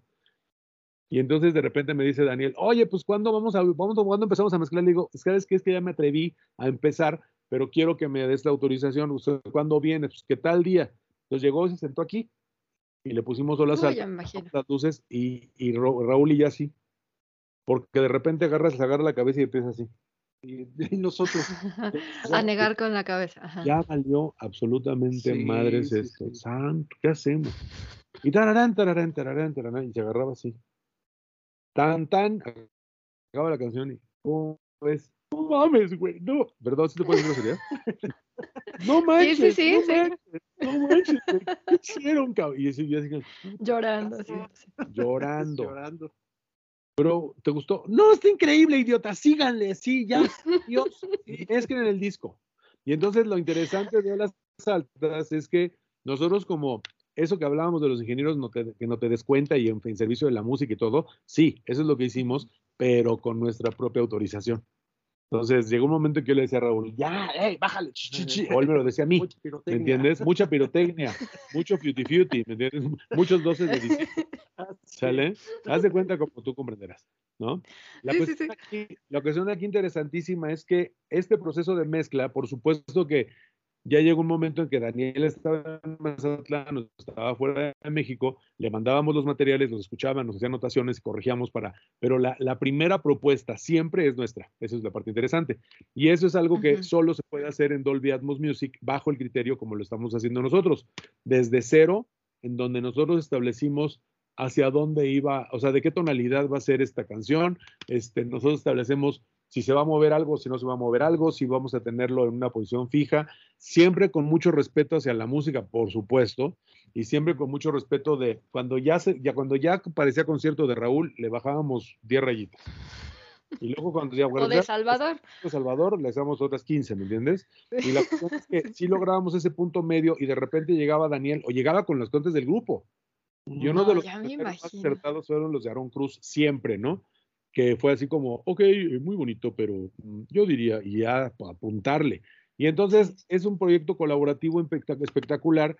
Y entonces de repente me dice Daniel, oye, pues ¿cuándo vamos a, vamos, ¿cuándo empezamos a mezclar? Le digo, ¿sabes qué? Es que ya me atreví a empezar, pero quiero que me des la autorización. Usted, ¿Cuándo viene? Pues, ¿qué tal día? Entonces llegó y se sentó aquí y le pusimos me imagino. las luces y, y Ra- Raúl y ya sí. Porque de repente agarras, se agarra la cabeza y empieza así. Y, y nosotros, A negar con la cabeza. Ajá. ya valió absolutamente Sí, madres sí, esto. sí. Santo, ¿qué hacemos? Y tararán, tararán, tararán, tararán, y se agarraba así. Tan, tan, acaba la canción y, oh, pues, no mames, güey, no. ¿Verdad? ¿Sí te puedes decir grosería? No manches, sí, sí, no sí. manches, no manches, güey, ¿qué hicieron, cabrón? Y así, así, Llorando. así, llorando. llorando. Pero, ¿te gustó? No, está increíble, idiota, síganle, sí, ya, Dios, y mezclen el disco. Y entonces lo interesante de las altas es que nosotros como eso que hablábamos de los ingenieros no te- que no te des cuenta y en, en servicio de la música y todo, sí, eso es lo que hicimos, pero con nuestra propia autorización. Entonces llegó un momento en que yo le decía a Raúl, ya, hey, bájale, chi, chi, chi", o él me lo decía a mí. ¿Me entiendes? Mucha pirotecnia, mucho futi futi, ¿me entiendes? Muchos doces de diciembre. ¿Sale? Haz de cuenta como tú comprenderás, ¿no? La, Sí, sí, cuestión Aquí, la cuestión aquí interesantísima es que este proceso de mezcla, por supuesto que ya llegó un momento en que Daniel estaba en Mazatlán, estaba fuera de México, le mandábamos los materiales, los escuchaban, nos hacían anotaciones y corregíamos para, pero la, la primera propuesta siempre es nuestra, esa es la parte interesante. Y eso es algo que solo se puede hacer en Dolby Atmos Music bajo el criterio como lo estamos haciendo nosotros, desde cero, en donde nosotros establecimos hacia dónde iba, o sea, de qué tonalidad va a ser esta canción. Este, nosotros establecemos si se va a mover algo, si no se va a mover algo, si vamos a tenerlo en una posición fija, siempre con mucho respeto hacia la música, por supuesto, y siempre con mucho respeto de cuando ya se, ya cuando ya parecía concierto de Raúl, le bajábamos 10 rayitas. Y luego cuando ya O de Salvador. de Salvador, le hacemos otras 15, ¿me entiendes? Y la cuestión es que sí lográbamos ese punto medio y de repente llegaba Daniel o llegaba con los contes del grupo. Y uno No, de los más acertados fueron los de Aaron Cruz, siempre, ¿no? Que fue así como, ok, muy bonito, pero mm, yo diría, y ya apuntarle. Y entonces es un proyecto colaborativo espectac- espectacular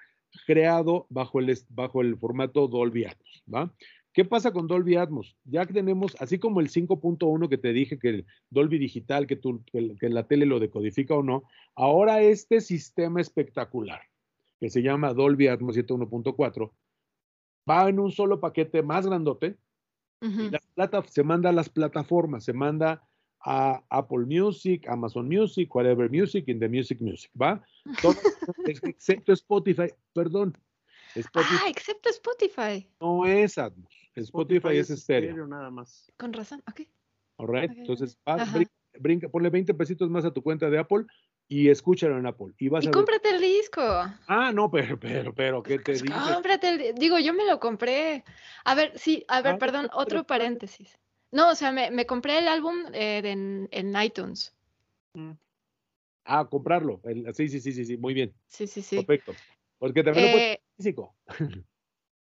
creado bajo el, bajo el formato Dolby Atmos, ¿va? ¿Qué pasa con Dolby Atmos? Ya que tenemos, así como el 5.1 que te dije, que Dolby Digital, que, tú, que, que la tele lo decodifica o no, ahora este sistema espectacular, que se llama Dolby Atmos 7.1.4, va en un solo paquete más grandote, Plata- se manda a las plataformas, se manda a Apple Music, Amazon Music, Whatever Music, in the Music Music, ¿va? Todo, excepto Spotify, perdón, Spotify Ah, excepto Spotify. no es Atmos, Spotify, es estéreo, nada más. Con razón. Ok. all right? Entonces, brinca, ponle 20 pesitos más a tu cuenta de Apple y escúchalo en Apple. Y vas Y a ver- cómprate el disco. Ah, no, pero, pero, pero, ¿qué te dice? Cómprate el di- Digo, yo me lo compré. A ver, sí, a ver, Ah, perdón, otro paréntesis. No, o sea, me, me compré el álbum eh, de en, en iTunes. Ah, comprarlo. El- sí, sí, sí, sí, sí, muy bien, Sí, sí, sí. perfecto. Porque también lo puedes Eh, físico.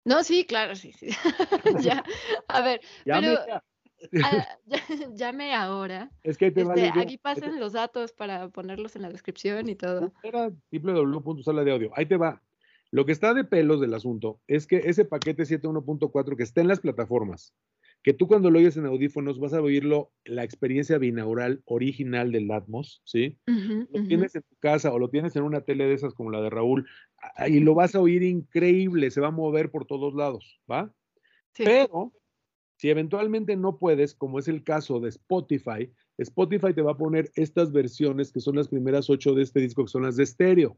no, sí, claro, sí, sí. ya, a ver, Llame pero- ya. ah, llame ahora. Es que ahí te va Este, aquí pasan los datos para ponerlos en la descripción y todo. Era www.sala de audio. Ahí te va. Lo que está de pelos del asunto es que ese paquete 7.1.4 que está en las plataformas, que tú cuando lo oyes en audífonos vas a oírlo, la experiencia binaural original del Atmos, ¿sí? Lo tienes en tu casa o lo tienes en una tele de esas como la de Raúl, y lo vas a oír increíble, se va a mover por todos lados, ¿va? Sí. Pero si eventualmente no puedes, como es el caso de Spotify, Spotify te va a poner estas versiones que son las primeras ocho de este disco, que son las de estéreo.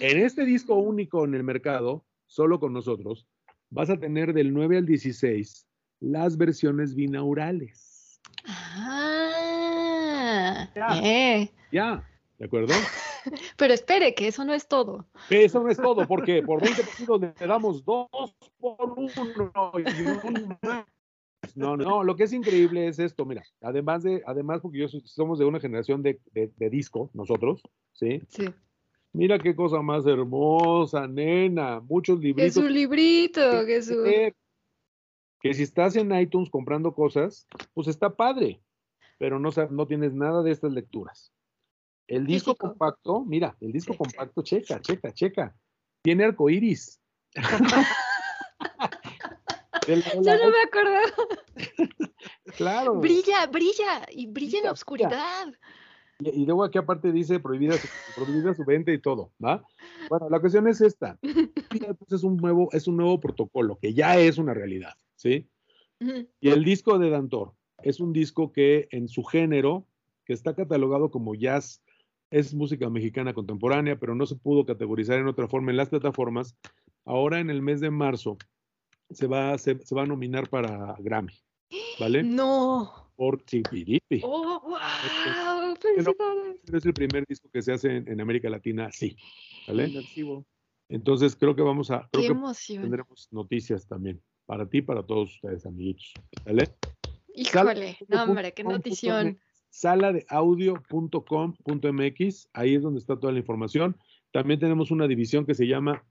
En este disco único en el mercado, solo con nosotros, vas a tener del 9 al 16 las versiones binaurales. Ah, Ya. eh. Ya, ¿de acuerdo? Pero espere, que eso no es todo. Eso no es todo, porque por 20 pesos le damos dos por uno y un más. No, no, lo que es increíble es esto, mira, además de, además porque yo somos de una generación de, de- de disco, nosotros, ¿sí? Sí. Mira qué cosa más hermosa, nena, muchos Que libritos. su librito, que su... leer. Que si estás en iTunes comprando cosas, pues está padre, pero no, no tienes nada de estas lecturas. El disco Físico. compacto, mira, el disco compacto, checa, checa, checa. Tiene arcoíris. El- Yo la- no me acordaba. claro. Brilla, brilla, y brilla en la oscuridad. Y, y luego aquí aparte dice prohibida su, prohibida su venta y todo, ¿va? Bueno, la cuestión es esta. Pues es un nuevo, es un nuevo protocolo que ya es una realidad, ¿sí? Y el disco de Dantor es un disco que en su género, que está catalogado como jazz, es música mexicana contemporánea, pero no se pudo categorizar en otra forma en las plataformas. Ahora en el mes de marzo se va, a- se, se va a nominar para Grammy, ¿vale? No. Por Chipiripi. Oh, wow. Pero-. Es el primer disco que se hace en, en América Latina así, ¿vale? Entonces creo que vamos a, creo Qué que emoción. tendremos noticias también para ti, para todos ustedes, amiguitos, ¿vale? Híjole, no hombre, qué notición. Sala de audio.com.mx, ahí es donde está toda la información. También tenemos una división que se llama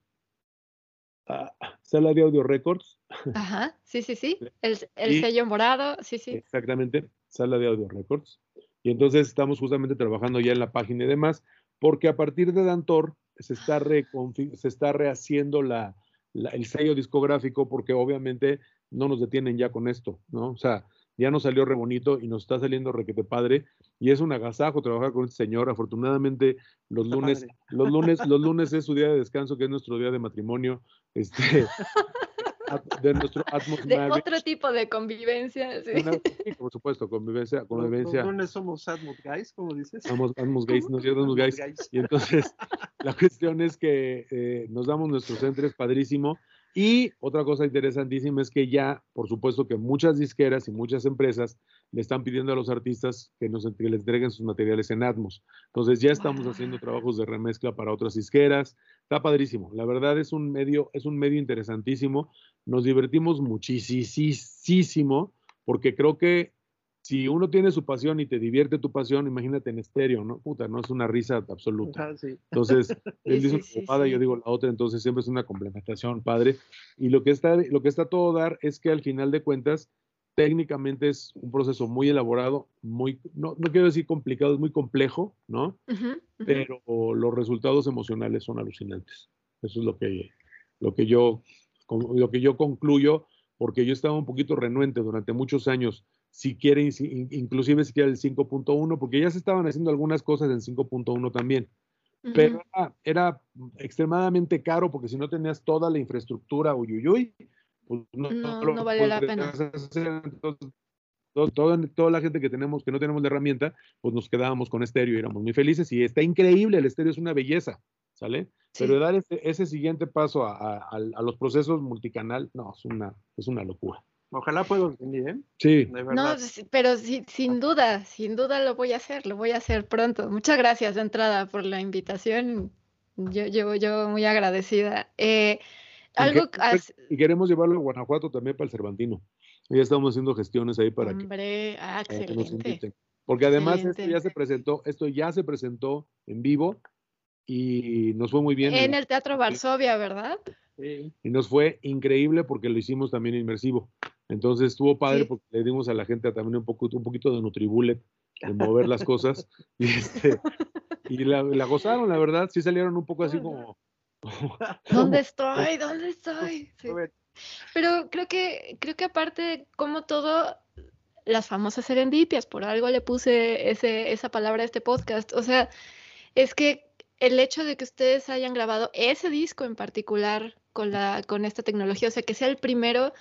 ah, Sala de Audio Records, Ajá, sí, sí, sí. El, el Y- sello morado, sí, sí. exactamente, Sala de Audio Records. Y entonces estamos justamente trabajando ya en la página y demás, porque a partir de Dantor se está, reconfi- se está rehaciendo la, la- el sello discográfico, porque obviamente no nos detienen ya con esto, ¿no? O sea, ya nos salió re bonito y nos está saliendo requete padre, y es un agasajo trabajar con este señor. Afortunadamente, los lunes, padre. los lunes, los lunes es su día de descanso, que es nuestro día de matrimonio, este, de nuestro Atmos De Marriage. otro tipo de convivencia, sí. Una- sí, por supuesto, convivencia, convivencia. Los lunes somos Sadmut Guys, como dices. Vamos, vamos gays, nos llevamos Sadmut gays. Y entonces, la cuestión es que eh, nos damos nuestros entres padrísimo. Y otra cosa interesantísima es que ya, por supuesto, que muchas disqueras y muchas empresas le están pidiendo a los artistas que, nos, que les entreguen sus materiales en Atmos. Entonces, ya estamos haciendo trabajos de remezcla para otras disqueras. Está padrísimo. La verdad es un medio, es un medio interesantísimo. Nos divertimos muchísimo porque creo que si uno tiene su pasión y te divierte tu pasión, imagínate en estéreo, ¿no? Puta, no es una risa absoluta. Sí. Entonces, él dice sí, una sí, copada, sí. yo digo la otra, entonces siempre es una complementación, padre. Y lo que está, lo que está a todo dar es que al final de cuentas, técnicamente es un proceso muy elaborado, muy, no, no quiero decir complicado, es muy complejo, ¿no? Pero los resultados emocionales son alucinantes. Eso es lo que, lo que yo, lo que yo concluyo, porque yo estaba un poquito renuente durante muchos años, si in- inclusive si quiere el 5.1, porque ya se estaban haciendo algunas cosas en 5.1 también pero Ujú. era, era extremadamente caro porque si no tenías toda la infraestructura uyuyuy, pues no, No, lo no vale la pena. hacer. Entonces, todo- toda, toda la gente que tenemos, que no tenemos la herramienta, pues nos quedábamos con estéreo y éramos muy felices y está increíble, el estéreo es una belleza, ¿sale? Sí. Pero dar ese, ese siguiente paso a, a- a- a los procesos multicanal, no, es una, es una locura. Ojalá puedas venir, ¿eh? Sí, De No, pero sí, sin duda, sin duda lo voy a hacer, lo voy a hacer pronto. Muchas gracias de entrada por la invitación. Yo, yo, yo muy agradecida. Eh, algo que- as- y queremos llevarlo a Guanajuato también para el Cervantino. Ya estamos haciendo gestiones ahí para que hombre, ah, para que nos inviten. Porque además esto ya se presentó, esto ya se presentó en vivo y nos fue muy bien. En el Teatro Varsovia, ¿verdad? Sí. Y nos fue increíble porque lo hicimos también inmersivo. Entonces estuvo padre Sí. porque le dimos a la gente también un, poco, un poquito de Nutribullet, de mover las cosas. Y, este, y la, la gozaron, la verdad. Sí salieron un poco así como... ¿Dónde estoy? ¿Dónde estoy? Sí. Pero creo que, creo que aparte, como todo, las famosas serendipias, por algo le puse ese, esa palabra a este podcast. O sea, es que el hecho de que ustedes hayan grabado ese disco en particular con la, con esta tecnología, o sea, que sea el primero,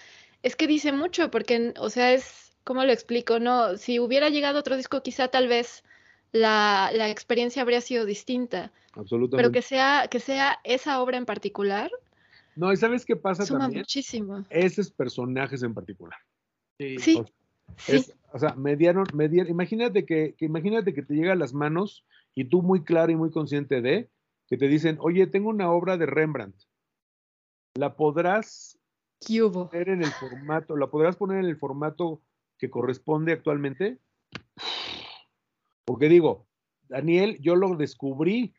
es que dice mucho, porque, o sea, es, ¿cómo lo explico? No, si hubiera llegado otro disco, quizá tal vez la, la experiencia habría sido distinta, pero Absolutamente. que sea, que sea esa obra en particular, No, y ¿sabes qué pasa suma también? muchísimo. Esos personajes en particular. Sí. Sí, O sí. Es- o sea, me dieron, me dieron- imagínate que, que imagínate que te llega a las manos y tú muy claro y muy consciente de que te dicen, oye, tengo una obra de Rembrandt. ¿La podrás ¿Qué hubo? poner en el formato, la podrás poner en el formato que corresponde actualmente? Porque digo, Daniel, yo lo descubrí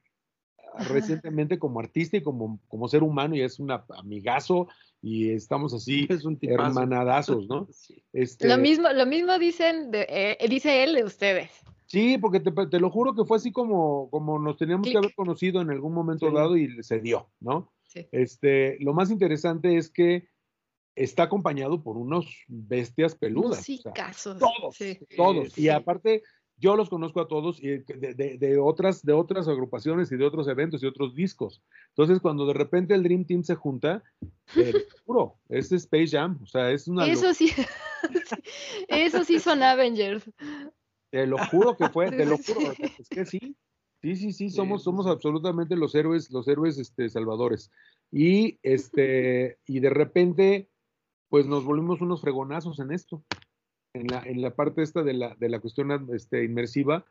recientemente como artista y como, como ser humano y es un amigazo y estamos así Es un hermanadazos, ¿no? Sí. Este, Lo mismo, lo mismo dicen de, eh, dice él de ustedes. Sí, porque te, te lo juro que fue así como, como nos teníamos Clic. que haber conocido en algún momento Sí. dado y se dio, ¿no? Sí. Este, lo más interesante es que está acompañado por unos bestias peludas. o sea, Musicazos. todos, Sí. todos. Sí. Y aparte, yo los conozco a todos y de, de- de otras, de otras agrupaciones y de otros eventos y otros discos. Entonces, cuando de repente el Dream Team se junta, eh, juro, es Space Jam. O sea, es una Eso sí, eso sí son Avengers. Te lo juro que fue, te lo Sí. juro, es que sí. Sí, sí, sí, somos, sí, somos sí. absolutamente los héroes, los héroes este, salvadores. Y este, y de repente, pues nos volvimos unos fregonazos en esto. En la, en la parte esta de la, de la cuestión este, inmersiva.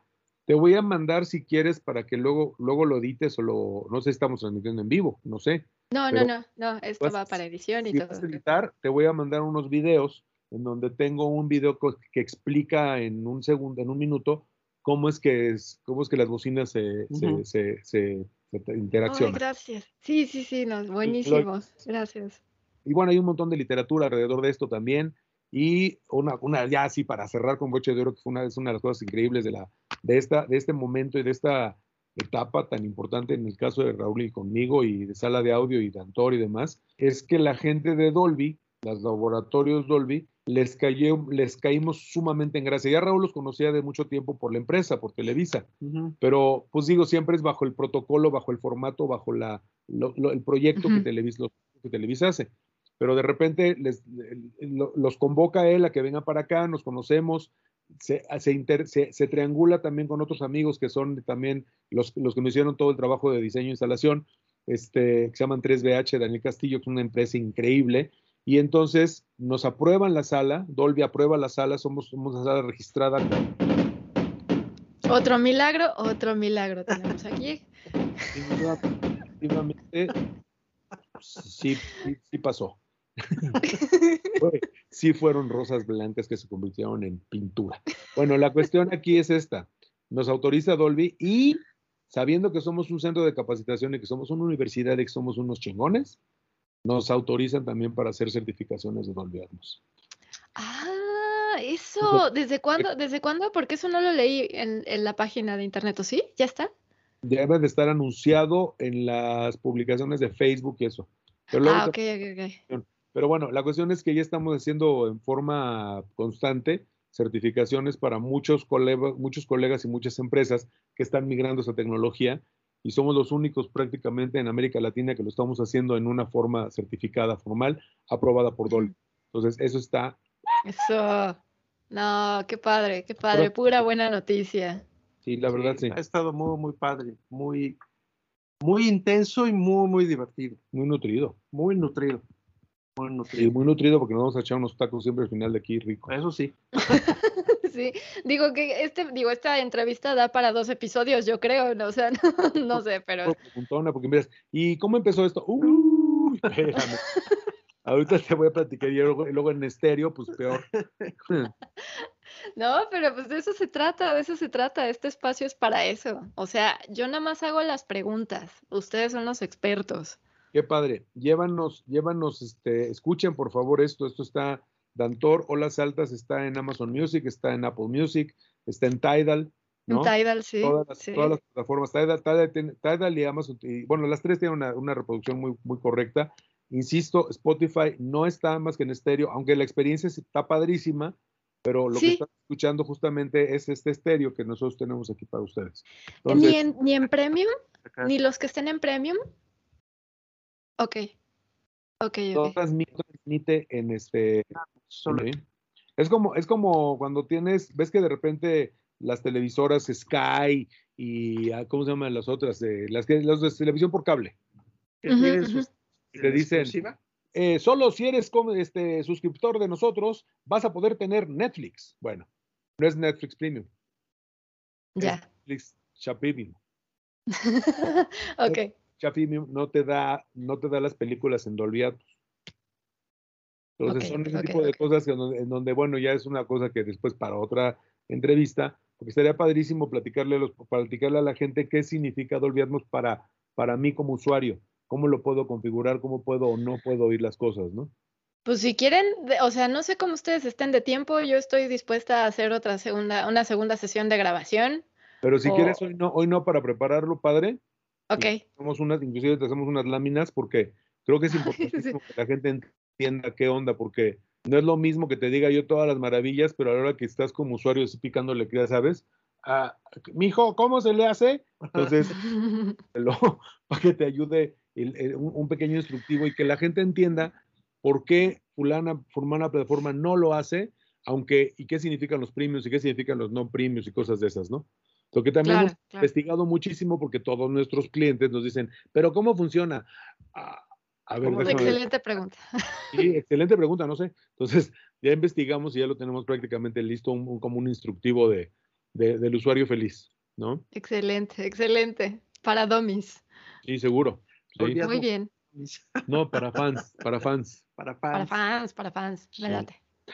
Te voy a mandar si quieres para que luego, luego lo edites o lo, no sé, estamos transmitiendo en vivo, no sé. No, no, no, no, esto va para edición y Si todo. vas a editar, te voy a mandar unos videos en donde tengo un video que explica en un segundo, en un minuto, cómo es que es, cómo es que las bocinas se, se- se- se- se te- Ay, interaccionan. gracias. Sí, sí, sí, no, buenísimos. Gracias. Y bueno, hay un montón de literatura alrededor de esto también. Y una, una ya así para cerrar con broche de oro, que fue una, es una de las cosas increíbles de, la, de, esta, de este momento y de esta etapa tan importante en el caso de Raúl y conmigo y de sala de audio y de Antor y demás, es que la gente de Dolby, los laboratorios Dolby, les, cayó, les caímos sumamente en gracia. Ya Raúl los conocía de mucho tiempo por la empresa, por Televisa, pero pues digo, siempre es bajo el protocolo, bajo el formato, bajo la, lo- lo- el proyecto que. Televisa, lo- que Televisa hace. Pero de repente les, los convoca a él a que vengan para acá, nos conocemos, se, se, inter- se- se triangula también con otros amigos que son también los, los que nos hicieron todo el trabajo de diseño e instalación, este, que se llaman 3BH, Daniel Castillo, que es una empresa increíble. Y entonces nos aprueban la sala, Dolby aprueba la sala, somos, somos una sala registrada Otro milagro, otro milagro tenemos aquí. Efectivamente, sí, sí, sí pasó. Sí fueron rosas blancas que se convirtieron en pintura. Bueno, la cuestión aquí es esta. Nos autoriza Dolby y sabiendo que somos un centro de capacitación y que somos una universidad y que somos unos chingones, nos autorizan también para hacer certificaciones de Dolby Atmos. Ah, eso. ¿Desde cuándo? ¿Desde cuándo? Porque eso no lo leí en, en la página de internet, ¿o sí? ¿Ya está? Debe de estar anunciado en las publicaciones de Facebook y eso. Pero luego Ah, ok, ok, ok. Pero bueno, la cuestión es que ya estamos haciendo en forma constante certificaciones para muchos colegas, muchos colegas y muchas empresas que están migrando esa tecnología y somos los únicos prácticamente en América Latina que lo estamos haciendo en una forma certificada formal, aprobada por Dolby. Entonces, eso está Eso. No, qué padre, qué padre. Pura buena noticia. Sí, la verdad sí. Ha estado muy, muy padre, muy, muy intenso y muy, muy divertido, Muy nutrido. muy nutrido, muy Y nutrido. muy nutrido porque nos vamos a echar unos tacos siempre al final de aquí, rico. Eso sí. Sí, digo que este, digo, esta entrevista da para dos episodios, yo creo, no, o sea, no, no sé, pero porque miras, ¿y cómo empezó esto? Uy, espérame. Ahorita te voy a platicar y luego, y luego en estéreo, pues peor. no, pero pues de eso se trata, de eso se trata, este espacio es para eso. O sea, yo nada más hago las preguntas, ustedes son los expertos. Qué padre. Llévanos, llévanos, este, escuchen por favor esto. Esto está, Dantor, Olas Altas está en Amazon Music, está en Apple Music, está en Tidal, ¿no? En Tidal, sí. todas, las, sí. todas las plataformas, Tidal, Tidal, Tidal y Amazon, y, bueno, las tres tienen una, una reproducción muy, muy correcta. Insisto, Spotify no está más que en estéreo, aunque la experiencia está padrísima, pero lo que están escuchando justamente es este estéreo que nosotros tenemos aquí para ustedes. Entonces, Ni en, ni en Premium, Acá. ni los que estén en Premium. Ok. Ok, ok. transmite en este Solo- Sí. Es como, es como cuando tienes, ves que de repente las televisoras Sky y ah, ¿cómo se llaman las otras? Eh, las que las de televisión por cable. que Ujú, tienen ujú. sus- Te dicen- eh, solo si eres como este suscriptor de nosotros vas a poder tener Netflix. Bueno, no es Netflix Premium. Ya. Netflix Premium. ok. Premium no te da, no te da las películas en Dolby Atmos. Entonces son ese tipo de cosas que en donde, en donde, bueno, ya es una cosa que después para otra entrevista, porque estaría padrísimo platicarle a, los, platicarle a la gente qué significa Dolby Atmos para, para mí como usuario, cómo lo puedo configurar, cómo puedo o no puedo oír las cosas, ¿no? Pues si quieren, o sea, no sé cómo ustedes estén de tiempo, yo estoy dispuesta a hacer otra segunda, una segunda sesión de grabación. Pero si O- quieres hoy no, hoy no para prepararlo, padre, Ok. hacemos unas, inclusive te hacemos unas láminas porque creo que es importantísimo que la gente entienda qué onda, porque no es lo mismo que te diga yo todas las maravillas, pero a la hora que estás como usuario así picándole, ya sabes, ah, mijo, ¿cómo se le hace? Entonces, para que te ayude el- el- un, un pequeño instructivo y que la gente entienda por qué fulana, fulana plataforma no lo hace, aunque, y qué significan los premiums y qué significan los no premiums y cosas de esas, ¿no? Lo que también Claro, hemos claro. investigado muchísimo porque todos nuestros clientes nos dicen, pero ¿cómo funciona? Ah, a ver, ¿Cómo déjame ver. Excelente pregunta. Sí, excelente pregunta, no sé. Entonces, ya investigamos y ya lo tenemos prácticamente listo, un- un- como un instructivo de, de- del usuario feliz, ¿no? Excelente, excelente. Para domis. Sí, seguro. Sí. Muy bien. No, para fans, para fans. Para Para fans. fans, para fans. Me Sí.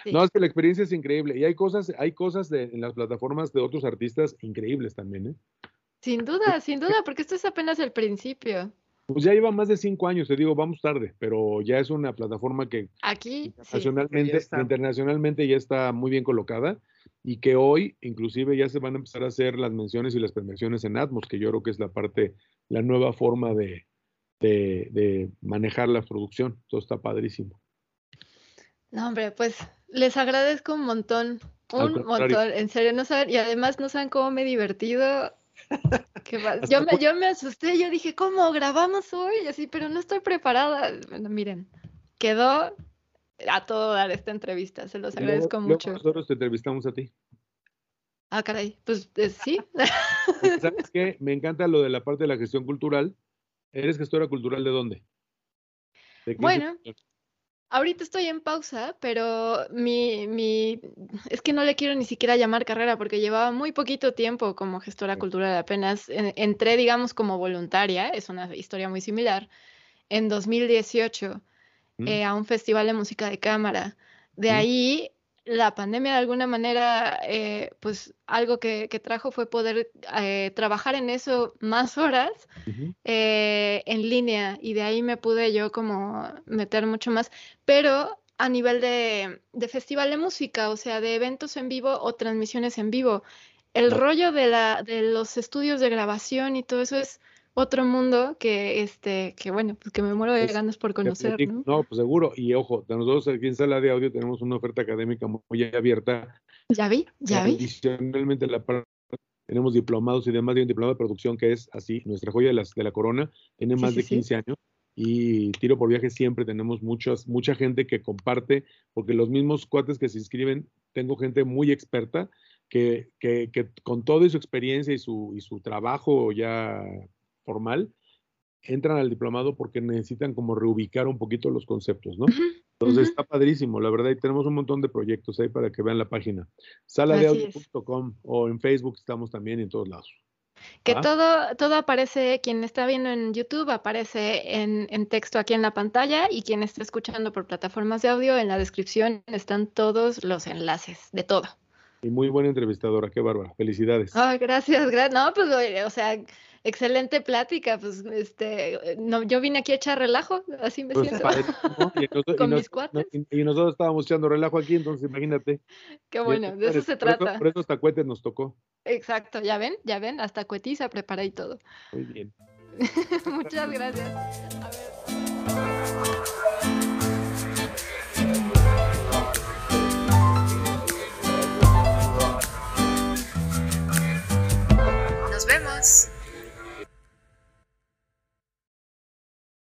Sí. No, es que la experiencia es increíble. Y hay cosas, hay cosas de, en las plataformas de otros artistas increíbles también, ¿eh? Sin duda, sin duda, porque esto es apenas el principio. Pues ya lleva más de cinco años, te digo, vamos tarde, pero ya es una plataforma que Aquí, sí. internacionalmente, ya está. internacionalmente ya está muy bien colocada y que hoy inclusive ya se van a empezar a hacer las menciones y las premiaciones en Atmos, que yo creo que es la parte, la nueva forma de, de, de manejar la producción. Todo está padrísimo. No, hombre, pues les agradezco un montón, un montón, en serio, no saben, y además no saben cómo me he divertido. Hasta yo, me, yo me asusté, yo dije, ¿cómo grabamos hoy? Y Así, pero no estoy preparada. Bueno, miren, quedó a todo dar esta entrevista, se los luego- agradezco luego mucho. nosotros te entrevistamos a ti. Ah, caray, pues eh, sí. ¿Sabes qué? Me encanta lo de la parte de la gestión cultural. ¿Eres gestora cultural de dónde? ¿De qué Bueno? Ahorita estoy en pausa, pero mi, mi, es que no le quiero ni siquiera llamar carrera porque llevaba muy poquito tiempo como gestora cultural. Apenas en- entré, digamos, como voluntaria, es una historia muy similar, en 2018 ¿Mm? eh, a un festival de música de cámara. De Mm. ahí, la pandemia de alguna manera, eh, pues algo que, que trajo fue poder eh, trabajar en eso más horas eh, en línea y de ahí me pude yo como meter mucho más, pero a nivel de, de festival de música, o sea, de eventos en vivo o transmisiones en vivo. El rollo de la, de los estudios de grabación y todo eso es otro mundo que, este, que bueno, pues que me muero de ganas por conocer. ¿no? No, pues seguro. Y ojo, de nosotros aquí en Sala de Audio tenemos una oferta académica muy abierta. Ya vi, ya vi. Adicionalmente, la parte tenemos diplomados y demás, y un diplomado de producción que es así, nuestra joya de, las, de la corona, tiene Sí, más sí, de sí. 15 años. Y tiro por viaje siempre tenemos muchas, mucha gente que comparte, porque los mismos cuates que se inscriben, tengo gente muy experta que, que, que con toda su experiencia y su, y su trabajo ya formal, entran al diplomado porque necesitan como reubicar un poquito los conceptos, ¿no? Entonces está padrísimo, la verdad, y tenemos un montón de proyectos ahí para que vean la página. Saladeaudio.com o en Facebook estamos también en todos lados. Que ¿Ah? todo, todo aparece, quien está viendo en YouTube aparece en, en texto aquí en la pantalla y quien está escuchando por plataformas de audio, en la descripción están todos los enlaces de todo. Y muy buena entrevistadora, qué bárbara. Felicidades. Ay, gracias, gracias. No, pues, o sea, excelente plática. Pues este, eh, no, yo vine aquí a echar relajo, así me pues, siento. Con mis cuates. Y, nosotros estábamos echando relajo aquí, entonces imagínate. Qué bueno, de eso se trata. Por eso, por hasta cohetes nos tocó. Exacto, ya ven, ya ven, hasta cohetiza preparé y todo. Muy bien. Muchas gracias. Nos vemos.